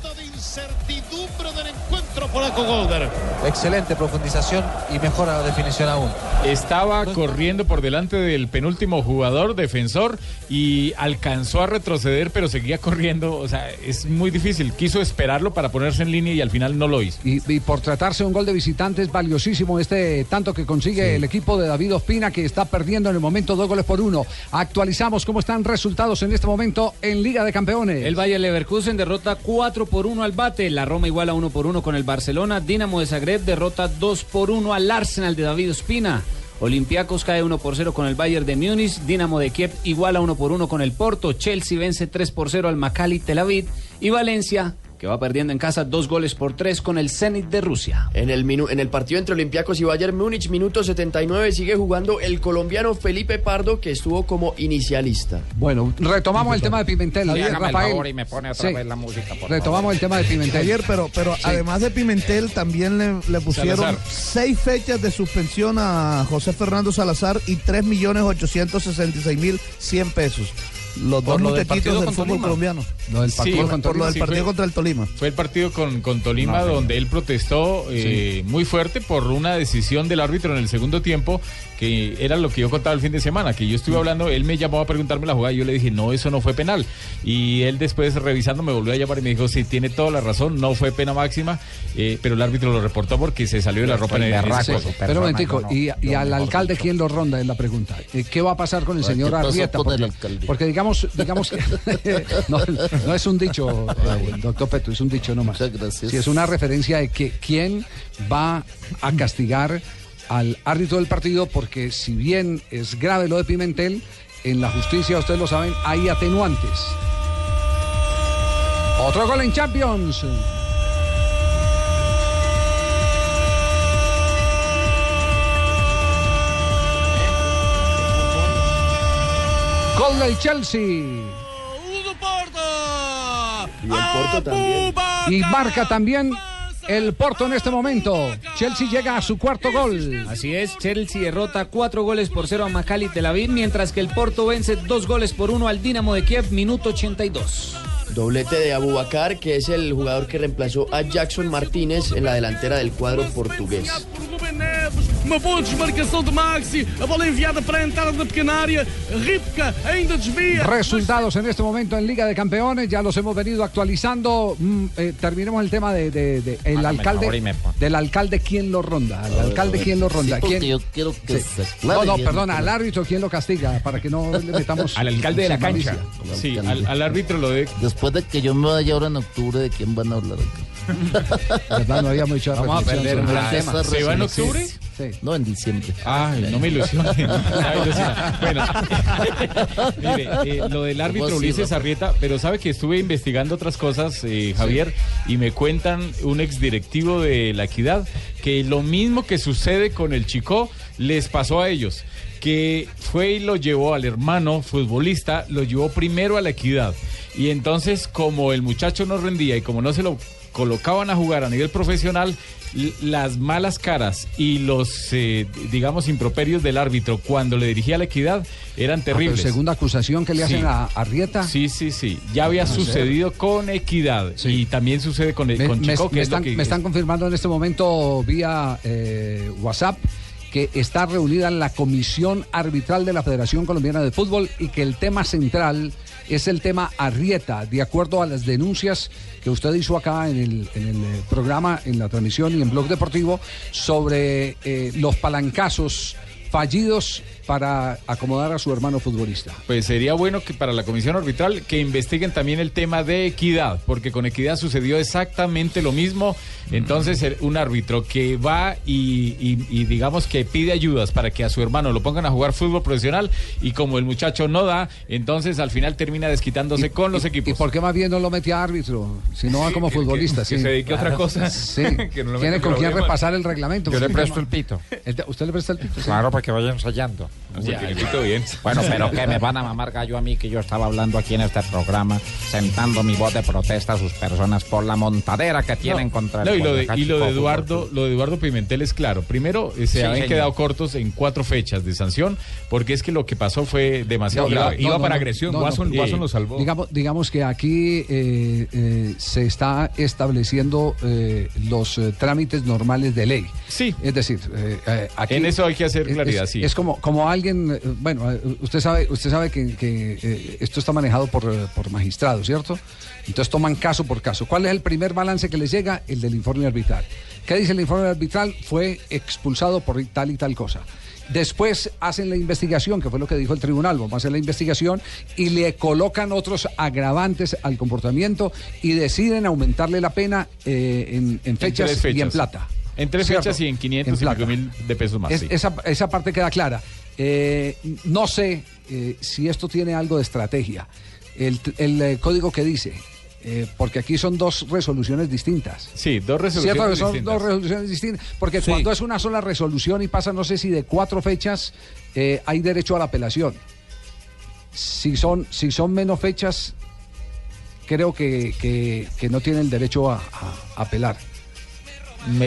Encuentro polaco Golder. Excelente profundización y mejora la definición aún. Estaba corriendo por delante del penúltimo jugador, defensor, y alcanzó a retroceder, pero seguía corriendo. O sea, es muy difícil. Quiso esperarlo para ponerse en línea y al final no lo hizo. Y, y por tratarse de un gol de visitante es valiosísimo este tanto que consigue el equipo de David Ospina que está perdiendo en el momento dos goles por uno. Actualizamos cómo están resultados en este momento en Liga de Campeones. El Bayer Leverkusen derrota 4 por 1 al Bate. La Roma iguala 1 por 1 con el Barcelona. Dinamo de Zagreb derrota 2 por 1 al Arsenal de David Ospina. Olympiacos cae 1 por 0 con el Bayern de Múnich. Dinamo de Kiev iguala 1 por 1 con el Porto. Chelsea vence 3 por 0 al Maccabi Tel Aviv. Y Valencia, que va perdiendo en casa 2 goles por 3 con el Zenit de Rusia. En el, minu- en el partido entre Olympiacos y Bayern Múnich, minuto 79, sigue jugando el colombiano Felipe Pardo, que estuvo como inicialista. Bueno, retomamos el tema de Pimentel. Sí, Javier, hágame el Rafael. favor y me pone otra Sí. vez la música, por Retomamos el tema de Pimentel. Ayer, pero, pero Sí. además de Pimentel, también le, le pusieron Salazar. seis fechas de suspensión a José Fernando Salazar y 3.866.100 pesos. Los dos Por lo del muchachitos partido del con fútbol Tolima. colombiano. Lo del Sí, por, con por lo del Sí, partido fue- contra el Tolima. Fue el partido con, con Tolima No, donde él protestó eh, muy fuerte por una decisión del árbitro en el segundo tiempo, que era lo que yo contaba el fin de semana, que yo estuve hablando, él me llamó a preguntarme la jugada y yo le dije, no, eso no fue penal. Y él después revisando me volvió a llamar y me dijo, sí, tiene toda la razón, no fue pena máxima, eh, pero el árbitro lo reportó porque se salió de la ropa en el, juego. Pero un momentico, y, y al alcalde, ¿quién lo ronda? Es la pregunta. Eh, ¿Qué va a pasar con el señor ¿qué pasó Arrieta? porque digamos, digamos que *laughs* no, no es un dicho, eh, doctor Petro, es un dicho nomás. Muchas gracias. Sí, es una referencia de que quién va a castigar al árbitro del partido, porque si bien es grave lo de Pimentel, en la justicia, ustedes lo saben, hay atenuantes. Otro gol en Champions. Gol del Chelsea. Y el Porto también. Y marca también el Porto en este momento. Chelsea llega a su cuarto gol. Así es, Chelsea derrota cuatro goles por cero a Maccabi Tel Aviv, mientras que el Porto vence dos goles por uno al Dinamo de Kiev, minuto 82. Doblete de Abubakar, que es el jugador que reemplazó a Jackson Martínez en la delantera del cuadro portugués. Rubem Neves, uma boa desmarcação de Maxi, a bola enviada para a entrada da pequena área, Ripka ainda desvia. Resultados en este momento en Liga de Campeones, ya los hemos venido actualizando. Mm, eh, terminemos el tema de, de- de el Hágame el alcalde, me del alcalde quién lo ronda, al alcalde quién lo ronda, Sí, quién. yo quiero que Sí. se aclare No, no, perdona, al árbitro quién lo castiga para que no le metamos *laughs* Al alcalde de la cancha. malicia. Sí, al, al árbitro lo de... Después de que yo me vaya ahora en octubre, ¿de quién van a hablar *laughs* acá? ¿Verdad? No habíamos hecho Vamos a perder un sobre gran el tema. ¿Se va en octubre? Sí. No, en diciembre. Ay, no me ilusiona. *laughs* Bueno, *laughs* mire, eh, lo del árbitro ¿Cómo así, Ulises? Arrieta, pero sabe que estuve investigando otras cosas, eh, Javier, y me cuentan un exdirectivo de la Equidad que lo mismo que sucede con el Chico les pasó a ellos. Que fue y lo llevó al hermano futbolista, lo llevó primero a la equidad. Y entonces, como el muchacho no rendía y como no se lo colocaban a jugar a nivel profesional, las malas caras y los, eh, digamos, improperios del árbitro cuando le dirigía a la equidad eran Ah, terribles. segunda acusación que le Sí. hacen a Arrieta. Sí, sí, sí. Ya había Ah, sucedido con Equidad y también sucede con, Me, con me- Chico, que me es están, que- me están confirmando en este momento vía eh, WhatsApp que está reunida la Comisión Arbitral de la Federación Colombiana de Fútbol y que el tema central es el tema Arrieta, de acuerdo a las denuncias que usted hizo acá en el, eh, programa, en la transmisión y en Blog Deportivo sobre eh, los palancazos fallidos para acomodar a su hermano futbolista. Pues sería bueno que para la comisión arbitral que investiguen también el tema de equidad, porque con equidad sucedió exactamente lo mismo. Entonces el- un árbitro que va y, y- y digamos que pide ayudas para que a su hermano lo pongan a jugar fútbol profesional y como el muchacho no da, entonces al final termina desquitándose con los equipos. ¿Y por qué más bien no lo mete a árbitro? Si no va como que- futbolista. que sí. se dedique a otra cosa. Sí. *laughs* Que no lo Tiene con quién repasar el reglamento. Yo le presto el pito. ¿Usted le presta el pito? Sí. Claro, para que vaya ensayando. Ya, bien. Bueno, pero que me van a mamar gallo a mí que yo estaba hablando aquí en este programa, sentando mi voz de protesta a sus personas por la montadera que tienen contra el No, y lo de, y lo Eduardo, lo de Eduardo Pimentel es claro. Primero, eh, se Sí, habían señor. quedado cortos en cuatro fechas de sanción, porque es que lo que pasó fue demasiado No, grave. no, no, no, no, no. salvó. Digamos, digamos que aquí eh, eh, se está estableciendo eh, los eh, trámites normales de ley. Sí. Es decir, aquí En eso hay que hacer claridad, es, sí. Es como, como alguien, eh, bueno, eh, usted sabe, usted sabe que, que, eh, esto está manejado por, por magistrados, ¿cierto? Entonces toman caso por caso. ¿Cuál es el primer balance que les llega? El del informe arbitral. ¿Qué dice el informe arbitral? Fue expulsado por tal y tal cosa. Después hacen la investigación, que fue lo que dijo el tribunal, vamos a hacer la investigación y le colocan otros agravantes al comportamiento y deciden aumentarle la pena eh, en, en fechas, y en plata. En tres fechas y en 500 y plata. pico mil de pesos más. Es- sí. esa, esa parte queda clara. Eh, no sé eh, si esto tiene algo de estrategia. El, el, eh, código que dice, porque aquí son dos resoluciones distintas. Sí, dos resoluciones Cierto que son distintas. dos resoluciones distintas, porque Sí. cuando es una sola resolución y pasa, no sé si de cuatro fechas, hay derecho a la apelación. Si son, si son menos fechas, creo que, que- que no tienen derecho a, a- a apelar.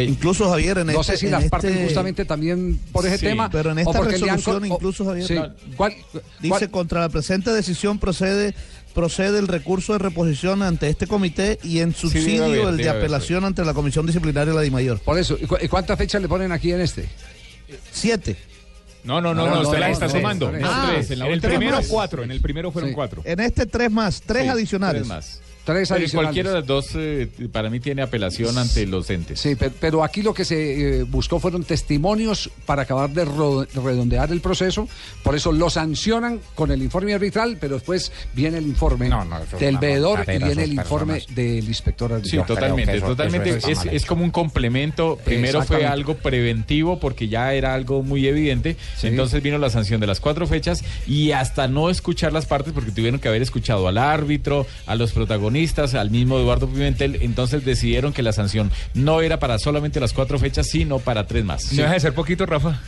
Incluso Javier en no este, sé si en las partes este- justamente también por ese Sí, tema. Pero en esta han resolución, incluso Javier, sí. ¿Cuál- dice cuál- contra la presente decisión procede procede el recurso de reposición ante este comité y en subsidio el de apelación ante la comisión disciplinaria de la DIMAYOR. Por eso, ¿y cu- y cuántas fechas le ponen aquí en este? Siete. No, no, no, No, no, no, usted la no, está no, sumando. no, No, no. tres. En, la En el primero cuatro, en el primero fueron Sí. cuatro. En este tres más, tres Sí, adicionales. tres más. Tres Pero. Cualquiera de las dos eh, para mí tiene apelación ante los entes. Sí, pe- pero, aquí lo que se eh, buscó fueron testimonios para acabar de redondear el proceso. Por eso lo sancionan con el informe arbitral, pero después viene el informe No, no, eso es del veedor y viene el informe personas. del inspector Sí, arbitral. totalmente, totalmente. Es, es como un complemento. Primero fue algo preventivo porque ya era algo muy evidente. Entonces vino la sanción de las cuatro fechas y hasta no escuchar las partes porque tuvieron que haber escuchado al árbitro, a los protagonistas, al mismo Eduardo Pimentel. Entonces decidieron que la sanción no era para solamente las cuatro fechas, sino para tres más. ¿No deja de ser poquito, Rafa?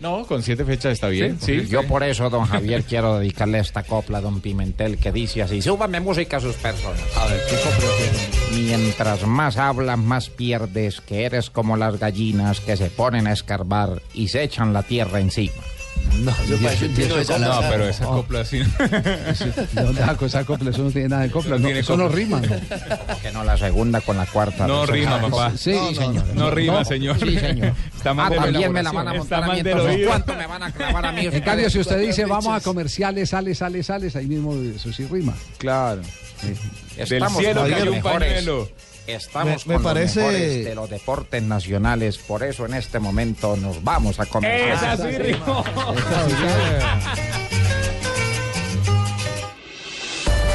No, con siete fechas está bien. Sí, Yo por eso, don Javier, *laughs* quiero dedicarle esta copla a don Pimentel que dice así, súbame música a sus personas. A ver, ¿qué copla tiene? Mientras más hablas, más pierdes, que eres como las gallinas que se ponen a escarbar y se echan la tierra encima. No, eso parece un de Salazar. No, pero esa copla sí. ¿De dónde saco esa copla? Eso no tiene nada de copla. No, eso no rima. Que no la segunda con la cuarta. No rima, no- papá. Sí, no, señor. No rima, No. señor. Sí, señor. Está mal Ah, también me la van a montar a mí, del entonces. ¿cuánto me van a clavar a mí? *laughs* En cambio, si usted dice vamos a comerciales, sales, sales, sales, ahí mismo eso sí rima. Claro. Estamos cielo cayó un pañuelo. Estamos Me- me con parece- los mejores de los deportes nacionales, por eso en este momento nos vamos a comer. Esa sí rimó.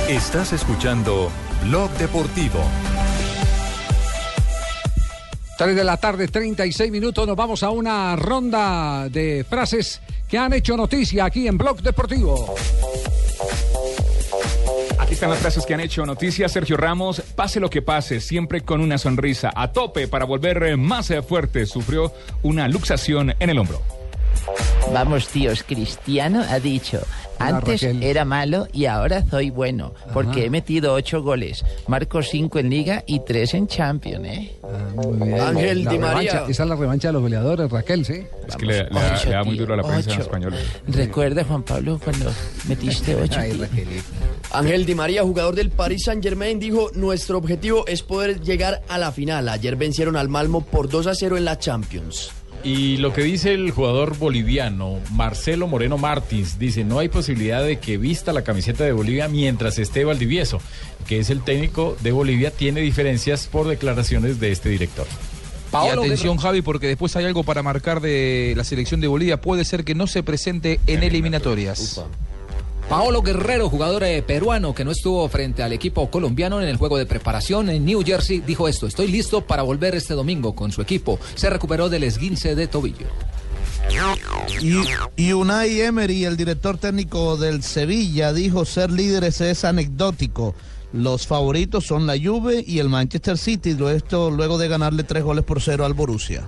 Estás escuchando Blog Deportivo. 3 de la tarde, 36 minutos. Nos vamos a una ronda de frases que han hecho noticia aquí en Blog Deportivo. Aquí están las frases que han hecho noticia. Sergio Ramos, pase lo que pase, siempre con una sonrisa a tope para volver eh, más eh, fuerte. Sufrió una luxación en el hombro. Vamos, tíos, Cristiano ha dicho, antes Raquel. era malo y ahora soy bueno, porque he metido ocho goles, marco cinco en Liga y tres en Champions, ¿eh? Muy bien. Ángel La Di revancha, María. Esa es la revancha de los goleadores, Raquel, ¿sí? Es que le, le da, Ocho, le da muy duro a la prensa en ocho. español. ¿Recuerda, Juan Pablo, cuando metiste ocho? tío? Ángel Di María, jugador del Paris Saint Germain, dijo, nuestro objetivo es poder llegar a la final. Ayer vencieron al Malmo por 2 a 0 en la Champions. Y lo que dice el jugador boliviano Marcelo Moreno Martins, dice, no hay posibilidad de que vista la camiseta de Bolivia mientras esté Valdivieso, que es el técnico de Bolivia, tiene diferencias por declaraciones de este director. y atención, Javi, porque después hay algo para marcar de la selección de Bolivia. Puede ser que no se presente en eliminatorias. Paolo Guerrero, jugador eh, peruano que no estuvo frente al equipo colombiano en el juego de preparación en New Jersey, dijo esto, estoy listo para volver este domingo con su equipo. Se recuperó del esguince de tobillo. Y, Unai Emery, el director técnico del Sevilla, dijo ser líderes es anecdótico. Los favoritos son la Juve y el Manchester City, esto luego de ganarle tres goles por cero al Borussia.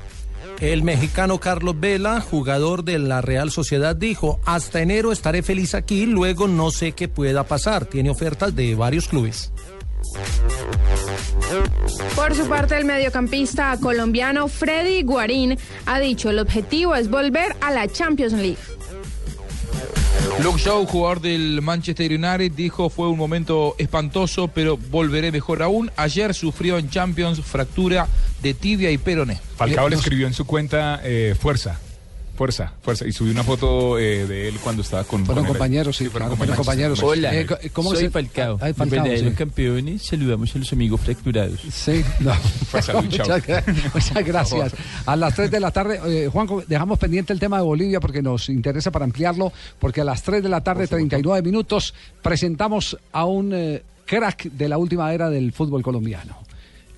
El mexicano Carlos Vela, jugador de la Real Sociedad, dijo, hasta enero estaré feliz aquí, luego no sé qué pueda pasar. Tiene ofertas de varios clubes. Por su parte, el mediocampista colombiano Freddy Guarín ha dicho el objetivo es volver a la Champions League. Luke Shaw, jugador del Manchester United, dijo fue un momento espantoso, pero volveré mejor aún. Ayer sufrió en Champions fractura de tibia y peroné. Falcao le Nos- escribió en su cuenta eh, fuerza. Fuerza, fuerza. Y subió una foto eh, de él cuando estaba con. Fueron con compañeros, sí, fueron claro, compañeros. Hola, Eh, ¿cómo soy se- Falcao. Ay, Falcao, sí. campeones, saludamos a los amigos fracturados. Sí, no. *laughs* salud, chao. muchas, *laughs* muchas gracias. A las 3 de la tarde, eh, Juanjo, dejamos pendiente el tema de Bolivia porque nos interesa para ampliarlo, porque a las 3 de la tarde, 39 minutos, presentamos a un eh, crack de la última era del fútbol colombiano,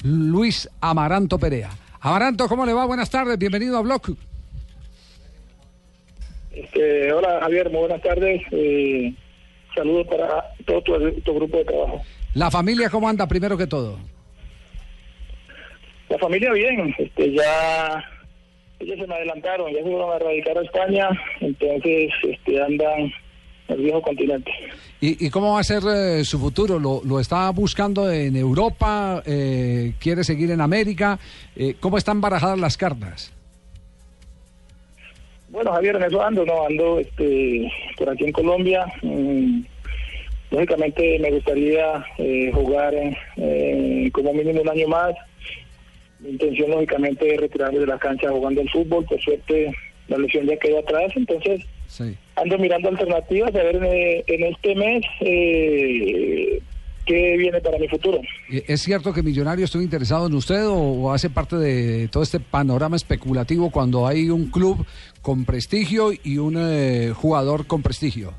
Luis Amaranto Perea. Amaranto, ¿cómo le va? Buenas tardes, bienvenido a Block. Este, hola Javier, muy buenas tardes. Eh, saludos para todo tu, tu grupo de trabajo. La familia, ¿cómo anda primero que todo? La familia bien, este, ya ellos se me adelantaron, ya se fueron a radicar a España, entonces este, andan el viejo continente. ¿Y, y cómo va a ser eh, su futuro? ¿Lo, lo está buscando en Europa? Eh, ¿Quiere seguir en América? Eh, ¿Cómo están barajadas las cartas? Bueno, Javier, en eso ando, ¿no? Ando este, por aquí en Colombia. Mm, lógicamente me gustaría eh, jugar como mínimo un año más. Mi intención, lógicamente, es retirarme de la cancha jugando el fútbol. Por suerte, la lesión ya quedó atrás. Entonces, Sí. Ando mirando alternativas a ver eh, en este mes eh, qué viene para mi futuro. Eh, ¿Es cierto que Millonario estuvo interesado en usted o, o hace parte de todo este panorama especulativo cuando hay un club con prestigio y un eh, jugador con prestigio?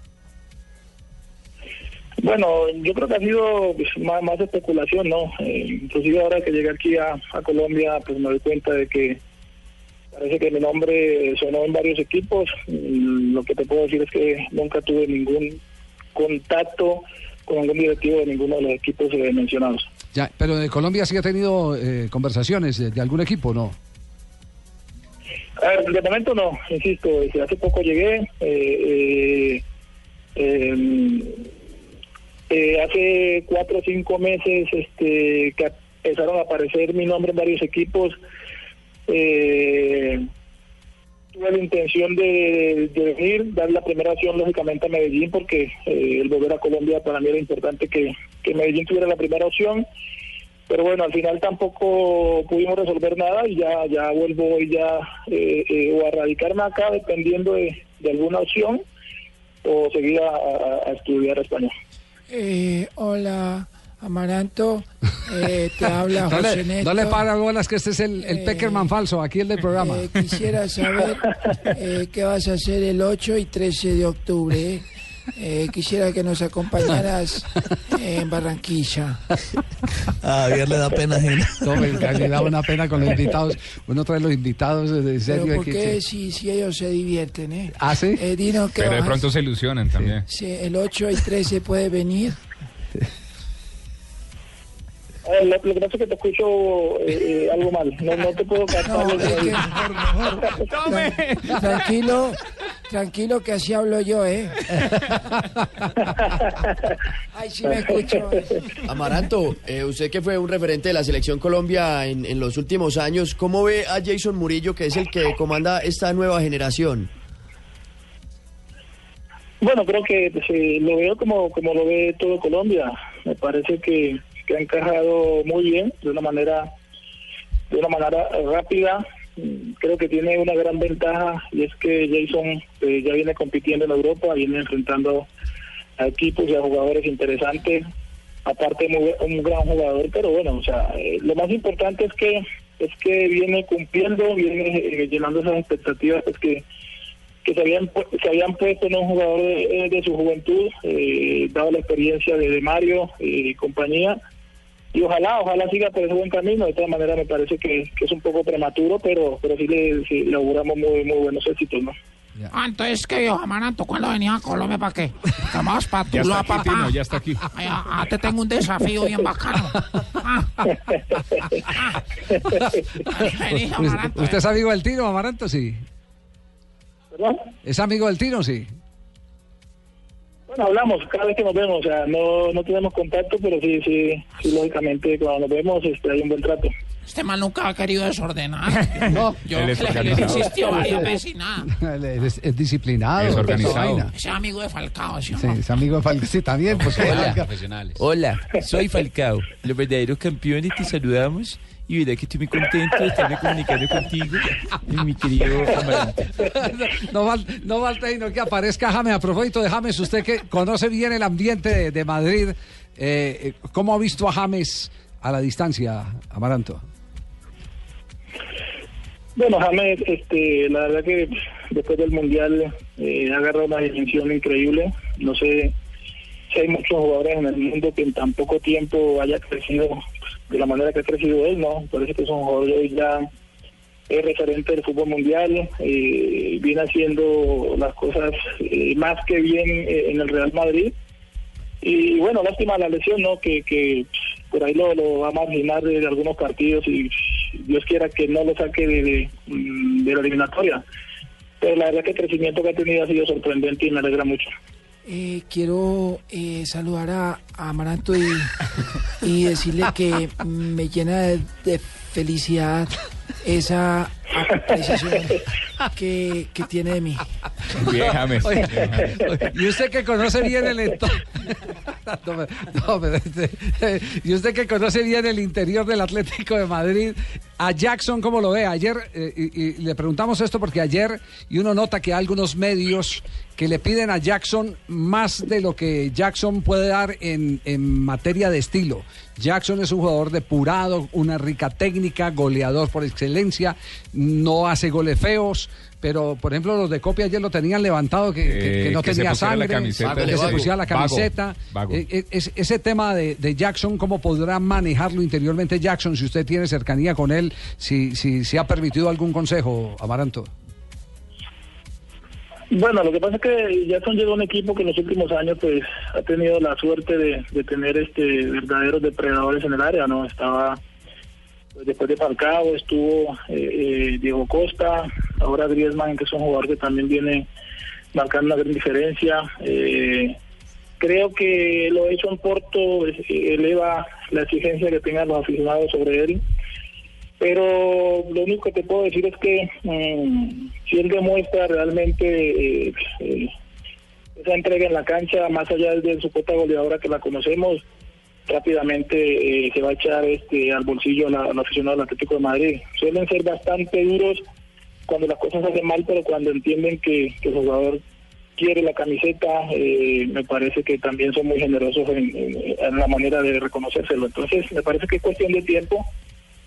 Bueno, yo creo que ha sido pues, más, más especulación, ¿no? Eh, inclusive ahora que llegué aquí a, a Colombia, pues me doy cuenta de que parece que mi nombre sonó en varios equipos. Mm, Lo que te puedo decir es que nunca tuve ningún contacto con algún directivo de ninguno de los equipos eh, mencionados. Ya, pero de Colombia sí ha tenido eh, conversaciones de, de algún equipo, ¿no? Ver, de momento no, insisto, desde hace poco llegué. eh, eh, eh, eh, hace cuatro o cinco meses este, que empezaron a aparecer mi nombre en varios equipos. Eh, tuve la intención de, venir, dar la primera opción lógicamente a Medellín porque eh, el volver a Colombia para mí era importante que, que Medellín tuviera la primera opción. Pero bueno, al final tampoco pudimos resolver nada y ya ya vuelvo hoy ya eh, eh, o a radicarme acá dependiendo de, de alguna opción o seguir a, a- a estudiar español. Eh, hola, Amaranto. Eh, te habla *laughs* No José le, Néstor. no le para bolas que este es el, el Peckerman falso, aquí el del programa. Eh, quisiera saber eh, qué vas a hacer el 8 y 13 de octubre. Eh, quisiera que nos acompañaras en Barranquilla. A Javier le da pena. No, me casi da una pena con los invitados. Uno trae los invitados de Pero serio. ¿por aquí, qué sí. si, si ellos se divierten, eh? ¿Ah, sí? Eh, dinos qué Pero de pronto se ilusionan también. Sí, el 8 y 13 puede venir. *laughs* Eh, lo, lo que pasa es que te escucho eh, eh, algo mal. No, no te puedo captar. No, es que- *laughs* Tranquilo, tranquilo que así hablo yo, ¿eh? *laughs* Ay, sí me escucho. Amaranto, eh, usted que fue un referente de la selección Colombia en, en los últimos años, ¿cómo ve a Jason Murillo, que es el que comanda esta nueva generación? Bueno, creo que pues, eh, lo veo como, como lo ve todo Colombia. Me parece que, que ha encajado muy bien, de una manera de una manera rápida. Creo que tiene una gran ventaja y es que Jason eh, ya viene compitiendo en Europa, viene enfrentando a equipos y a jugadores interesantes. Aparte, muy, un gran jugador, pero bueno, o sea, eh, lo más importante es que es que viene cumpliendo, viene eh, llenando esas expectativas pues, que se habían se habían puesto en un jugador de, su juventud, eh, dado la experiencia de, de Mario y compañía. Y ojalá, ojalá siga por ese buen camino. De todas maneras, me parece que, que es un poco prematuro, pero pero sí le, sí le auguramos muy, muy buenos éxitos, ¿no? Ah, entonces, ¿qué viejo Amaranto? ¿Cuándo venía a Colombia para qué? Vamos para Ya está Tuluá, aquí, papá. Tino, ya está aquí. Ay, ah, ah, te tengo un desafío bien bacano. *laughs* Ah. Ah. Vení, Amaranto. ¿Usted es amigo del Tino, Amaranto? Sí. ¿Perdón? ¿Es amigo del Tino? Sí. Bueno, hablamos cada vez que nos vemos, o sea, no, no tenemos contacto, pero sí, sí, sí, lógicamente cuando nos vemos este, hay un buen trato. Este man nunca ha querido desordenar. *laughs* No. Yo Él le, es le organizado. insistió varias veces y nada. Es, es disciplinado. Es organizado. toda vaina. Ese amigo de Falcao, ¿sí o Sí, no? es amigo de Falcao. Sí, también. Pues, Falcao. Hola, soy Falcao. Los verdaderos campeones te saludamos y verá que estoy muy contento de estarme comunicando contigo, mi querido Amarante. No, val- no falta sino que aparezca James. A propósito de James, usted que conoce bien el ambiente de, de Madrid, eh, eh, ¿cómo ha visto a James a la distancia, Amaranto? Bueno, James, este, la verdad que después del Mundial eh, ha agarrado una dimensión increíble. No sé si hay muchos jugadores en el mundo que en tan poco tiempo haya crecido de la manera que ha crecido él, ¿no? Parece que es un jugador hoy ya es referente del fútbol mundial, eh, viene haciendo las cosas eh, más que bien eh, en el Real Madrid. Y bueno, lástima la lesión, ¿no? Que, que por ahí lo, lo va a marginar de, algunos partidos y Dios quiera que no lo saque de, de, mm, de la eliminatoria. Pero la verdad que el crecimiento que ha tenido ha sido sorprendente y me alegra mucho. Eh, quiero eh, saludar a, a Amaranto y, y decirle que me llena de, de felicidad esa *laughs* apreciación que, que tiene de mí. Déjame. Y usted que conoce bien el entorno. *laughs* No, no, y usted que conoce bien el interior del Atlético de Madrid, a Jackson, ¿cómo lo ve? Ayer, eh, y, y le preguntamos esto porque ayer, y uno nota que hay algunos medios que le piden a Jackson más de lo que Jackson puede dar en, en materia de estilo. Jackson es un jugador depurado, una rica técnica, goleador por excelencia, no hace goles feos, pero por ejemplo los de copia ayer lo tenían levantado que, que- que Eh, no que se tenía pusiera la sangre, camiseta. que se Vago. pusiera la camiseta. Vago. Eh, eh, es- ese tema de, de Jackson, ¿cómo podrá manejarlo interiormente Jackson si usted tiene cercanía con él? Si, si, si ha permitido algún consejo, Amaranto. Bueno, lo que pasa es que Jackson llegó a un equipo que en los últimos años pues ha tenido la suerte de, de tener este verdaderos depredadores en el área, ¿no? Estaba después de Falcao estuvo eh, eh, Diego Costa, ahora Griezmann que es un jugador que también viene marcando una gran diferencia. Eh, creo que lo hecho en Porto eleva la exigencia que tengan los aficionados sobre él pero lo único que te puedo decir es que mm, si él demuestra realmente esa entrega en la cancha, más allá de su cuota goleadora que la conocemos, rápidamente eh, se va a echar este al bolsillo al aficionado del Atlético de Madrid. Suelen ser bastante duros cuando las cosas hacen mal, pero cuando entienden que, el jugador quiere la camiseta, eh, me parece que también son muy generosos en, en- en la manera de reconocérselo. Entonces, me parece que es cuestión de tiempo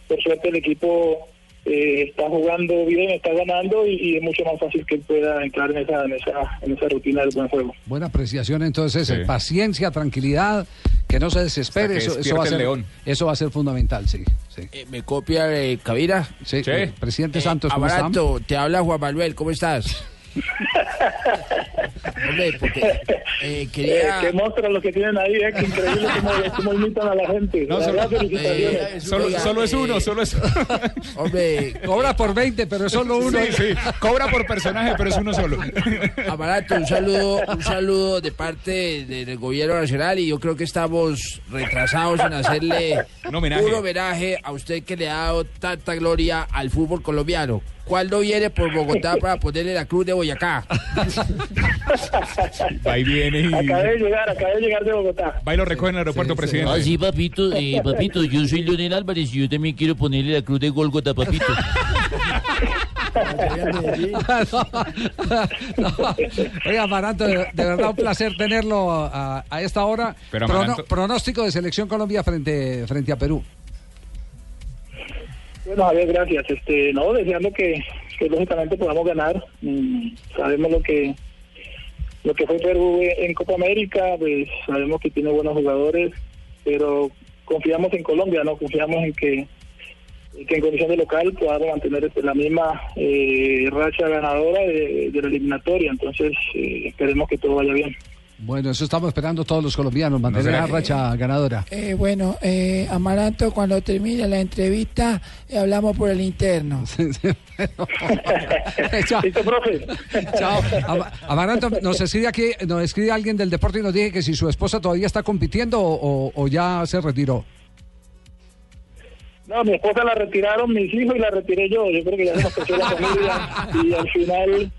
por suerte el equipo eh, está jugando bien, está ganando y, y es mucho más fácil que él pueda entrar en esa, en esa, en esa rutina del buen juego. Buena apreciación entonces, Sí. eh, paciencia, tranquilidad, que no se desespere, eso, eso va a ser, león. eso va a ser fundamental, sí. sí. ¿Me copia eh, Cavira? Sí, eh, presidente Santos, ¿cómo te habla Juan Manuel, ¿cómo estás? Hombre, porque eh, quería... Eh, qué monstruos los que tienen ahí, eh, que increíble cómo, cómo imitan a la gente. No, La solo- verdad, felicitaciones. Eh, solo, solo es uno, solo es *laughs* Hombre, Cobra por 20, pero es solo uno. Sí, sí. Cobra por personaje, pero es uno solo. *laughs* Amarato, un saludo, un saludo de parte de- del gobierno nacional y yo creo que estamos retrasados en hacerle Un homenaje. un homenaje a usted que le ha dado tanta gloria al fútbol colombiano. ¿Cuándo viene por Bogotá para ponerle la cruz de Boyacá? *laughs* Y viene y... Acabé de llegar, acabé de llegar de Bogotá. Va y lo recoge en el aeropuerto, presidente. Ah, sí, papito, eh, papito, yo soy Leonel Álvarez y yo también quiero ponerle la cruz de Golgota, papito. No, *laughs* no. Oiga, Amaranto, de, de verdad un placer tenerlo a, a esta hora. Pero Prono- pronóstico de selección Colombia frente, frente a Perú. Bueno, Javier, gracias. Este, no, deseando que, lógicamente podamos ganar. Mm, sabemos lo que lo que fue Perú en Copa América, pues sabemos que tiene buenos jugadores, pero confiamos en Colombia, no confiamos en que, que en condición de local podamos mantener este, la misma eh, racha ganadora de, de la eliminatoria. Entonces, eh, esperemos que todo vaya bien. Bueno, eso estamos esperando todos los colombianos, mantener la racha ganadora. Eh, bueno, eh, Amaranto, cuando termine la entrevista, eh, hablamos por el interno. *laughs* *laughs* Chao. Chao. Ama- Amaranto, nos escribe aquí, nos escribe alguien del deporte y nos dice que si su esposa todavía está compitiendo o, ya se retiró. No, mi esposa la retiraron mis hijos y la retiré yo. Yo creo que ya se nos la familia *laughs* y al final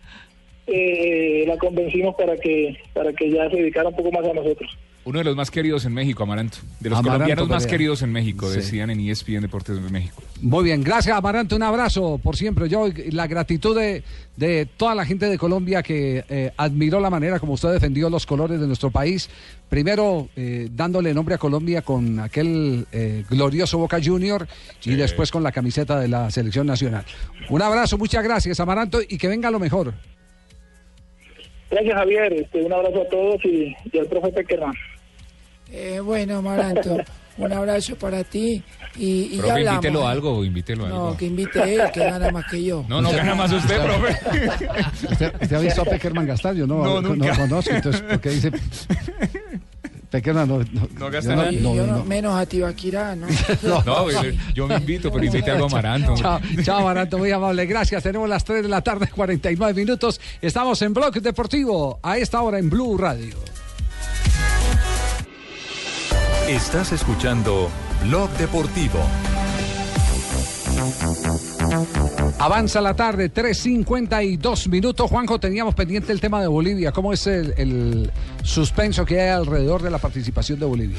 eh, la convencimos para que para que ya se dedicara un poco más a nosotros. Uno de los más queridos en México, Amaranto. De los Amaranto, colombianos más queridos en México, Sí. decían en ESPN Deportes de México. Muy bien, gracias Amaranto, un abrazo por siempre. Yo la gratitud de, de toda la gente de Colombia que eh, admiró la manera como usted defendió los colores de nuestro país. Primero eh, dándole nombre a Colombia con aquel eh, glorioso Boca Junior y después con la camiseta de la selección nacional. Un abrazo, muchas gracias Amaranto y que venga lo mejor. Gracias, Javier. Este, un abrazo a todos y, y al profe Pequerman. Eh, bueno, Amaranto, *laughs* un abrazo para ti y, y ya Profe, hablamos. invítelo a ¿eh? algo, invítelo a No, algo. que invite a él, que gana más que yo. No, no gana más usted, profe. ¿Usted, usted ha visto a Peckerman gastar? Yo no, No, no, nunca. conozco, entonces, ¿por qué dice? *laughs* Pequeña, no, no, no gastan nada. Menos a Tibaquirá, *laughs* ¿no? no, yo, me invito, pero invite algo a Maranto. Chao, chao, Maranto, muy amable. Gracias. Tenemos las 3 de la tarde, 49 minutos. Estamos en Blog Deportivo, a esta hora en Blue Radio. Estás escuchando Blog Deportivo. Avanza la tarde, 3.52 minutos. Juanjo, teníamos pendiente el tema de Bolivia. ¿Cómo es el, el suspenso que hay alrededor de la participación de Bolivia?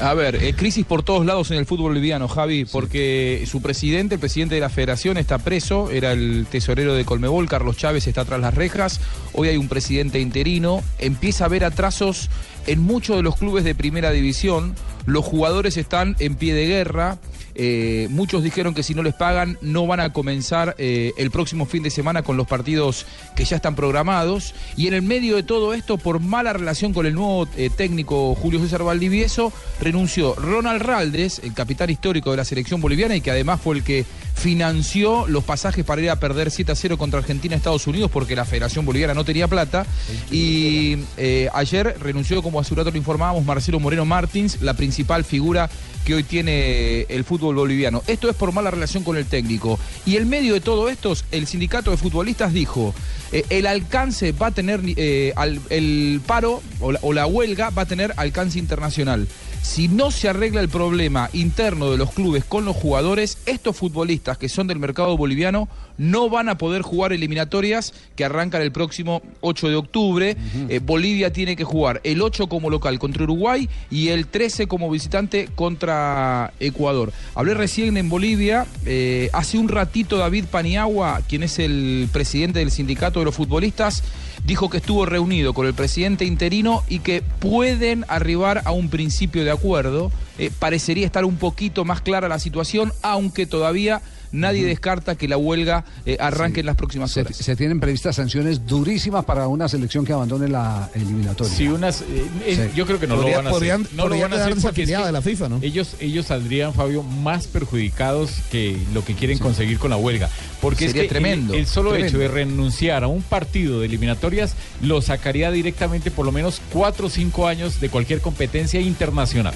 A ver, eh, crisis por todos lados en el fútbol boliviano, Javi, porque su presidente, el presidente de la federación, está preso, era el tesorero de Colmebol, Carlos Chávez está tras las rejas, hoy hay un presidente interino, empieza a haber atrasos en muchos de los clubes de primera división, los jugadores están en pie de guerra, eh, muchos dijeron que si no les pagan no van a comenzar eh, el próximo fin de semana con los partidos que ya están programados. Y en el medio de todo esto, por mala relación con el nuevo eh, técnico Julio César Valdivieso, renunció Ronald Raldes, el capitán histórico de la selección boliviana y que además fue el que financió los pasajes para ir a perder 7 a 0 contra Argentina Estados Unidos porque la Federación Boliviana no tenía plata. Y eh, ayer renunció, como hace un rato lo informábamos, Marcelo Moreno Martins, la principal figura que hoy tiene el fútbol boliviano. Esto es por mala relación con el técnico. Y en medio de todo esto, el sindicato de futbolistas dijo, eh, el alcance va a tener, eh, el paro o la huelga va a tener alcance internacional. Si no se arregla el problema interno de los clubes con los jugadores, estos futbolistas que son del mercado boliviano no van a poder jugar eliminatorias que arrancan el próximo 8 de octubre. Eh, Bolivia tiene que jugar el 8 como local contra Uruguay y el 13 como visitante contra Ecuador. Hablé recién en Bolivia, eh, hace un ratito David Paniagua, quien es el presidente del sindicato de los futbolistas, dijo que estuvo reunido con el presidente interino y que pueden arribar a un principio de acuerdo. Eh, parecería estar un poquito más clara la situación, aunque todavía nadie descarta que la huelga eh, arranque en las próximas Se, horas. se tienen previstas sanciones durísimas para una selección que abandone la eliminatoria. Sí, unas, eh, eh, Sí. yo creo que no Podría- lo van a podrían- hacer. No lo van a hacer es que de la FIFA, ¿no? Ellos, ellos saldrían, Fabio, más perjudicados que lo que quieren conseguir con la huelga. Porque Sería es que tremendo, el, el solo tremendo. hecho de renunciar a un partido de eliminatorias lo sacaría directamente por lo menos cuatro o cinco años de cualquier competencia internacional.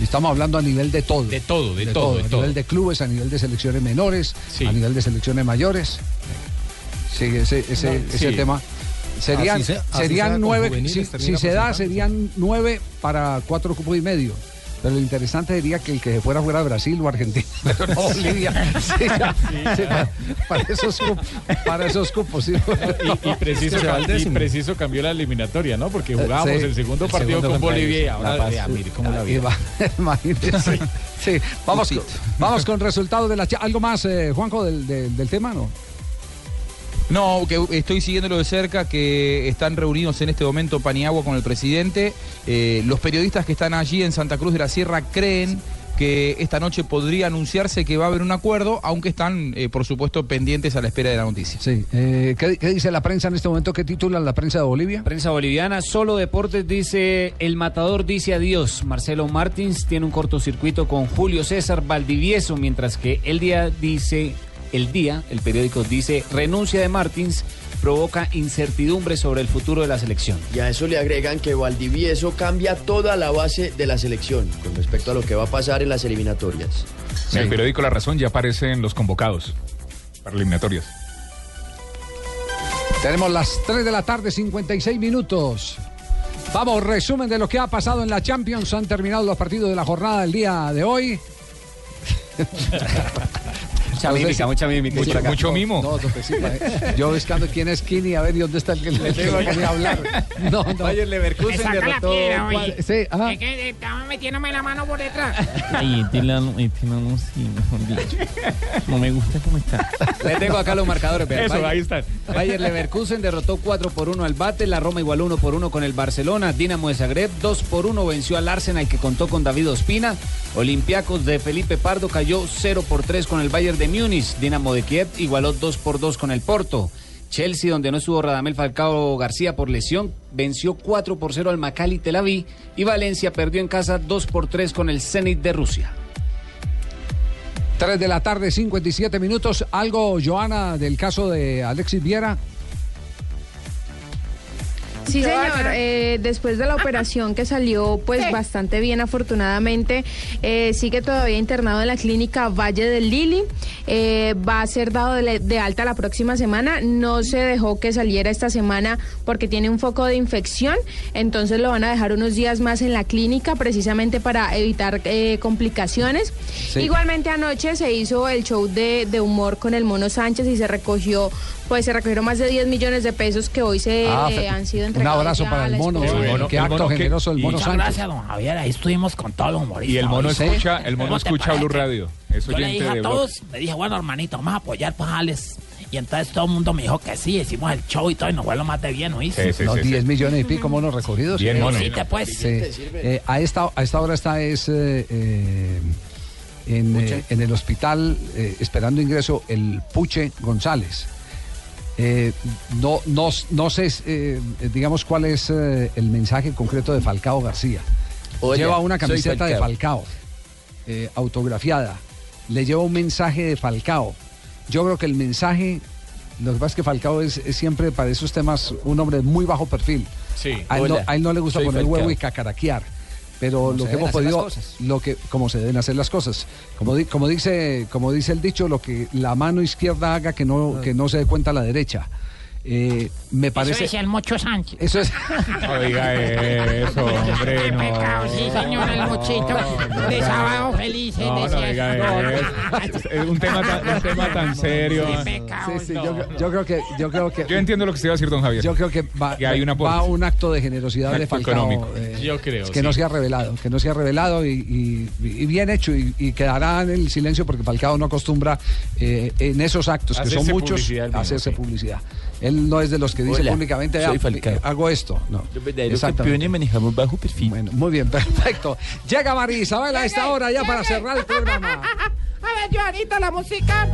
Y estamos hablando a nivel de todo. De todo, de, todo, de a todo. nivel de clubes, a nivel de selecciones menores, Sí. a nivel de selecciones mayores. Sí, ese, ese, No, ese sí. tema. Serían, Así así nueve, si, si se da, serían nueve para cuatro cupos y medio. Pero lo interesante sería que el que fuera fuera Brasil o Argentina, *laughs* pero no Bolivia. Sí, ya, sí, para, para esos cupos, para esos cupos. sí. Y, y preciso, Se y preciso cambió la eliminatoria, ¿no? Porque jugábamos el segundo El partido segundo con Bolivia y ahora, La Paz. vea, mire cómo la vida. va- *laughs* Imagínese. Sí, vamos, con, vamos con resultados de la ¿Algo más, eh, Juanjo, del, del- del tema, no? No, que estoy siguiéndolo de cerca, que están reunidos en este momento Paniagua con el presidente. Eh, los periodistas que están allí en Santa Cruz de la Sierra creen que esta noche podría anunciarse que va a haber un acuerdo, aunque están, eh, por supuesto, pendientes a la espera de la noticia. Sí. Eh, ¿qué, qué dice la prensa en este momento? ¿Qué titula la prensa de Bolivia? Prensa boliviana, solo deportes dice, el matador dice adiós. Marcelo Martins tiene un cortocircuito con Julio César Valdivieso, mientras que el día dice, el día, el periódico dice, renuncia de Martins provoca incertidumbre sobre el futuro de la selección. Y a eso le agregan que Valdivieso cambia toda la base de la selección con respecto a lo que va a pasar en las eliminatorias. En el periódico La Razón ya aparecen los convocados para eliminatorias. Tenemos las 3 de la tarde, 56 minutos. Vamos, resumen de lo que ha pasado en la Champions. Han terminado los partidos de la jornada del día de hoy. Mucha mímica, mucha mímica. Mucho, acá. mucho mimo. No, no, pues sí, eh. *laughs* Yo buscando quién es Kini, a ver, ¿y dónde está el que le tengo *laughs* que hablar? No, no. Bayer Leverkusen la derrotó piedra, oye. cuatro- Sí, ajá. Es que estaba metiéndome la mano por detrás. *laughs* Ay, lano sí, mejor dicho. No me gusta cómo está. Le tengo acá los marcadores. vea. Eso, Bayer- ahí están. Bayer Leverkusen derrotó 4 por 1 al Bate, la Roma igualó 1 por 1 con el Barcelona, Dinamo de Zagreb 2 por 1 venció al Arsenal que contó con David Ospina, Olympiacos de Felipe Pardo cayó 0 por 3 con el Bayern de Múnich, Dinamo de Kiev igualó 2 por 2 con el Porto. Chelsea, donde no estuvo Radamel Falcao García por lesión, venció 4 por 0 al Maccabi Tel Aviv y Valencia perdió en casa 2 por 3 con el Zenit de Rusia. 3 de la tarde, 57 minutos. ¿Algo, Joana, del caso de Alexis Viera? Sí, señor. Eh, después de la operación que salió pues bastante bien, afortunadamente, eh, sigue todavía internado en la clínica Valle del Lili. Eh, va a ser dado de, de alta la próxima semana. No se dejó que saliera esta semana porque tiene un foco de infección. Entonces lo van a dejar unos días más en la clínica precisamente para evitar eh, complicaciones. Sí. Igualmente anoche se hizo el show de, de humor con el Mono Sánchez y se recogió, pues se recogieron más de 10 millones de pesos que hoy se Ah, eh, han sido un abrazo para el mono. esposa. Qué bueno, qué acto generoso el mono Sánchez. gracias, don Javier. Ahí estuvimos con todos los humoristas. Y el mono escucha, el mono ¿Cómo te escucha? Blue Radio. Es Yo le dije a todos, le dije, bueno, hermanito, vamos a apoyar pues Alex. Y entonces todo el mundo me dijo que sí, hicimos el show y todo, y nos fue lo más de bien, ¿oíste? Los 10 millones y pico monos recogidos. Bien, Eh, mono. Sí, te puedes. sí. Eh, a, esta, a esta hora está es, eh, eh, en, eh, en el hospital eh, esperando ingreso el Puche González. Eh, no, no, no sé, eh, digamos, cuál es eh, el mensaje concreto de Falcao García. Lleva una camiseta de Falcao. Eh, autografiada. Le lleva un mensaje de Falcao. Yo creo que el mensaje, lo que pasa es que Falcao es, es siempre para esos temas un hombre de muy bajo perfil. Sí. A él, no, Hola, a él no le gusta soy poner Falcao. huevo y cacaraquear. Pero Como lo que hemos podido, lo que, como se deben hacer las cosas. Como, di- como dice, como dice el dicho, lo que la mano izquierda haga que no, que no se dé cuenta la derecha. Eh, me Eso parece. decía el Mocho Sánchez. Eso es. *laughs* No diga eso, hombre, Qué no. pecado, sí, señor, el mochito de sábado feliz. No, no diga eso. eso. Es un tema tan, un tema tan serio. Qué pecado. Sí, sí, yo, yo creo que, yo creo que. Yo entiendo lo que se iba a decir, don Javier. Yo creo que va, Que hay un aporte. va un acto de generosidad de Falcao. económico. eh, Yo creo, Que no sí. se ha revelado, que no se ha revelado y, y- y bien hecho y, y quedará en el silencio porque Falcao no acostumbra eh, en esos actos, que son Hacerse muchos, publicidad mismo, hacerse sí. publicidad. Él no es de los que dice Hola, públicamente, soy "Ah, Falcao". hago esto. No. Exactamente. campeones manejamos bajo perfil. Bueno, muy bien, *laughs* perfecto. Llega María Isabel a esta hora ya para cerrar el programa. *laughs* A ver, Joanita, la música.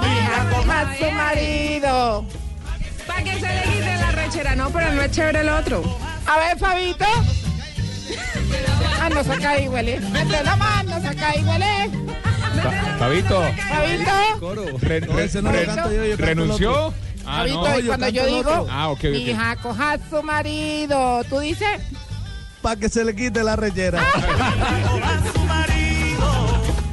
Mira, coja su marido. Para que se le quite la rechera, no, pero no es chévere el otro. A ver, Fabito. Ah, no saca ahí, huele. Mete la mano, saca ahí, huele. Fa- Fabito. Fabito. ¿Renunció? Ah, no. y cuando yo digo. Ah, hija, coja su marido. ¿Tú dices? Para que se le quite la rechera. *laughs*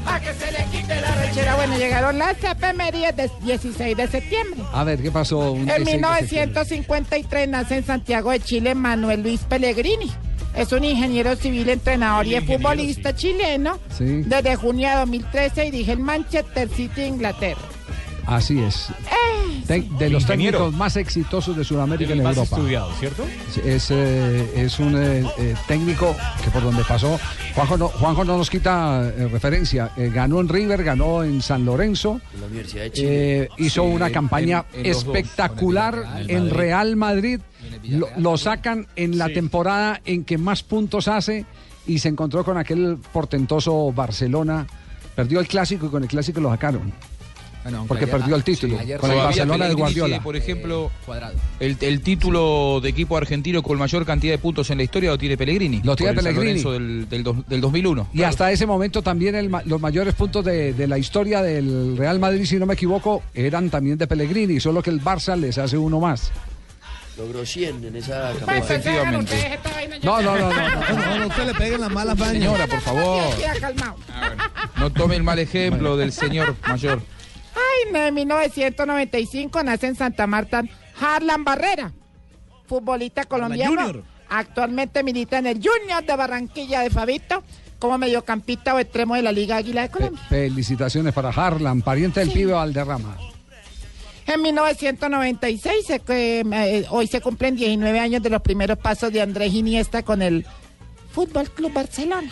Para que se le quite la rechera. Bueno, llegaron las efemérides del 16 de septiembre. A ver, ¿qué pasó? Un En 16 de septiembre? 1953 nace en Santiago de Chile Manuel Luis Pellegrini. Es un ingeniero civil, entrenador y futbolista chileno. Sí. Desde junio de 2013 dirige el Manchester City Inglaterra. Así es. Eh, de los Ingeniero. técnicos más exitosos de Sudamérica El en más Europa. estudiado, ¿cierto? Es, eh, es un eh, eh, técnico que por donde pasó, Juanjo no, Juanjo no nos quita eh, referencia, Eh, ganó en River, ganó en San Lorenzo, La Universidad de Chile. eh, hizo Sí, una en- campaña en- en los dos, espectacular en. Real Madrid, lo, lo sacan en la temporada en que más puntos hace y se encontró con aquel portentoso Barcelona, perdió el clásico y con el clásico lo sacaron. Porque perdió el título con el Barcelona de Guardiola. tiene, por ejemplo, Cuadrado. el, el título de equipo argentino con mayor cantidad de puntos en la historia lo tiene Pellegrini. Lo tiene Pellegrini. Del, del, del 2001. Y hasta ese momento también el los mayores puntos de, de la historia del Real Madrid, si no me equivoco, eran también de Pellegrini, solo que el Barça les hace uno más. Logró 100 en esa campaña. yo No, no, no, no. No, no, no se le peguen las malas bañas. Señora, por favor, calmado. no tome el mal ejemplo del señor mayor. Ay, en 1995 nace en Santa Marta Harlan Barrera, futbolista colombiano. Junior. Actualmente milita en el Junior de Barranquilla de Fabito como mediocampista o extremo de la Liga Águila de Fe- Colombia. felicitaciones para Harlan, pariente del pibe Valderrama. En 1996, se que, eh, hoy se cumplen 19 años de los primeros pasos de Andrés Iniesta con el Fútbol Club Barcelona.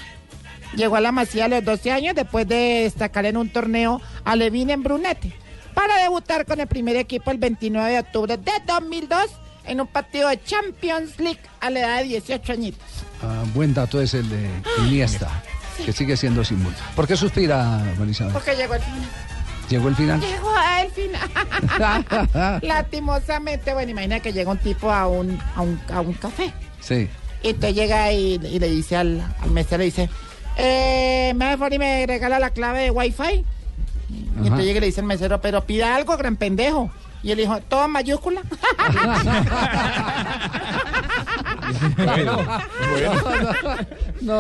Llegó a la Masía a los 12 años después de destacar en un torneo a Levine en Brunete para debutar con el primer equipo el 29 de octubre de 2002 en un partido de Champions League a la edad de 18 añitos. Ah, buen dato es el de Iniesta, que sigue siendo símbolo. ¿Por qué suspira, Juan Isabel? Porque llegó el final. ¿Llegó el final? Llegó al final. *laughs* Lastimosamente, bueno, imagina que llega un tipo a un, a un, a un café. Sí. Y entonces llega y, y le dice al, al mesero, le dice, eh, me favor y me regala la clave de Wi-Fi. Y entonces llega y le dice al mesero, pero pida algo, gran pendejo. Y él dijo, ¿todo en mayúscula? No,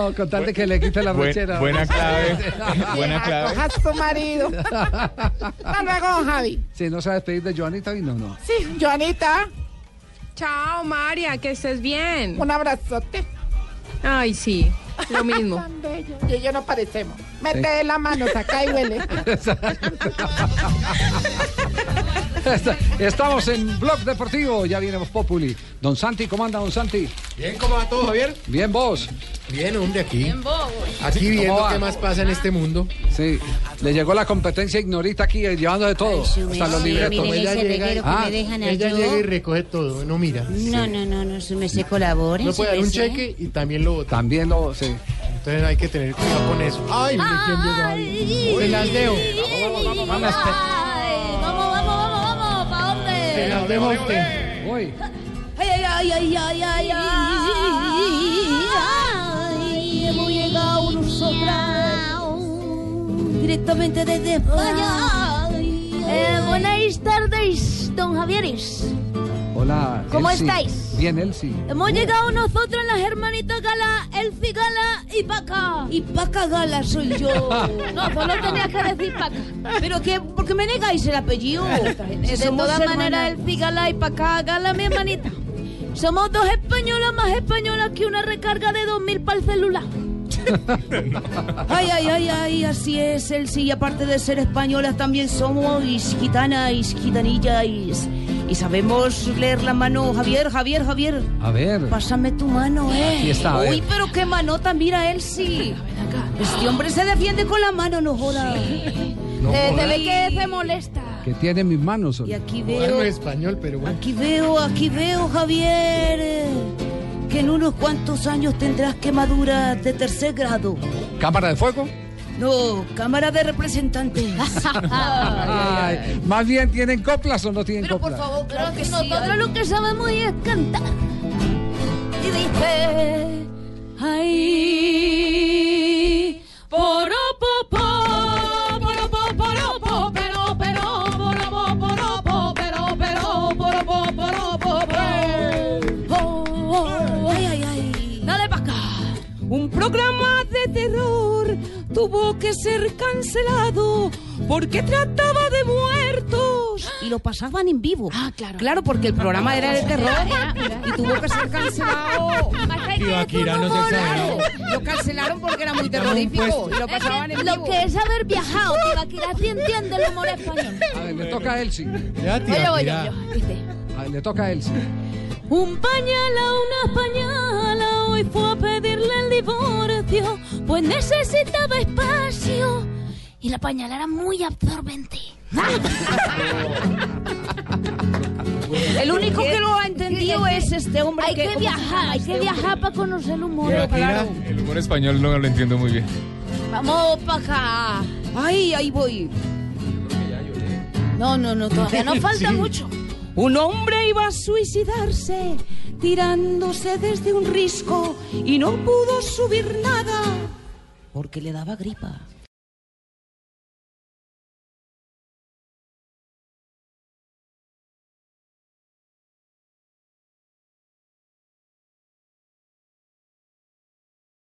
no, con tal de que le quite la Buen- buena clave, *laughs* buena clave. Cojas tu marido. Hasta luego, Javi. Sí, no a despedir de Joanita y no, no. Sí, Joanita. Chao, María, que estés bien. Un abrazote. Ay, sí, *laughs* lo mismo. Tan bello. Y ellos no parecemos. Mete la mano, saca y huele. *laughs* Estamos en Blog Deportivo, ya viene Voz Populi. Don Santi, ¿cómo anda, Don Santi? Bien, ¿cómo va todo, Javier? Bien, vos. Bien, hombre, aquí. Bien, bobo. Aquí ¿Cómo viendo va? qué más pasa en este mundo. Sí, le llegó la competencia ignorita aquí, eh, llevando de todo, hasta los libretos. Ella llega, Ah, ella llega y recoge todo, no mira. No, no, no, no, su me se colabore. No puede dar un cheque y también lo. También lo, sí. Entonces hay que tener cuidado con eso. Ay, mire quién llegó ahí. Se las dejo. Vamos, vamos, vamos, vamos, vamos, ¿para dónde? Se las dejo a usted. Voy. Ay, ay, ay, ay, ay, ay, hemos llegado directamente desde España. Eh, buenas tardes, don Javieres. Hola. ¿Cómo Elsie. estáis? Bien, Elsie. Hemos llegado nosotros, las hermanitas Gala, Elfi Gala y Paca. Y Paca Gala soy yo. *laughs* No, solo tenías que decir Paca. Pero que, ¿por qué me negáis el apellido? *laughs* de todas maneras, Elfi Gala y Paca Gala, mi hermanita. Somos dos españolas más españolas que una recarga de 2000 para el celular. *laughs* Ay, ay, ay, ay, así es, Elsie. Y aparte de ser españolas, también somos gitanas, gitanillas. Y sabemos leer la mano. Javier, Javier, Javier. A ver. Pásame tu mano, eh. Aquí está. Uy, pero qué manota, mira, Elsie. Este hombre se defiende con la mano, no joda. *laughs* No Eh, joda. se ve que se molesta. Que tiene mis manos. Y aquí Bueno, veo, es español, pero bueno. aquí veo, aquí veo, Javier, eh, que en unos cuantos años tendrás quemadura de tercer grado. ¿Cámara de fuego? No, Cámara de Representantes. *laughs* Ay, más bien, ¿tienen coplas o no tienen Pero por coplas? favor, claro que nosotros lo que sabemos es cantar. Y dice, ay, poropopo, poropo, tuvo que ser cancelado porque trataba de muertos. Y lo pasaban en vivo. Ah, claro. Claro, porque el programa era de terror y tuvo que ser cancelado. Tibaquira, no se exagere. Lo cancelaron porque era muy terrorífico y lo pasaban en Lo vivo. que es haber viajado, Tibaquira sí entiende el humor español. A ver, le toca a Elsie. Ya, Oye, voy. A ver, le toca a Elsie. Un pañala, una pañala, hoy fue a pedirle el divorcio, pues necesitaba espacio. Y la pañala era muy absorbente. *laughs* El único que lo ha entendido es este hombre Hay que ¿cómo se viajar, hay este que hombre? viajar para conocer el humor. Tibaquira, el humor español no lo entiendo muy bien. Vamos para acá. Ay, ahí voy. No, no, no, todavía no *laughs* falta Sí. mucho. Un hombre iba a suicidarse tirándose desde un risco y no pudo subir nada porque le daba gripa.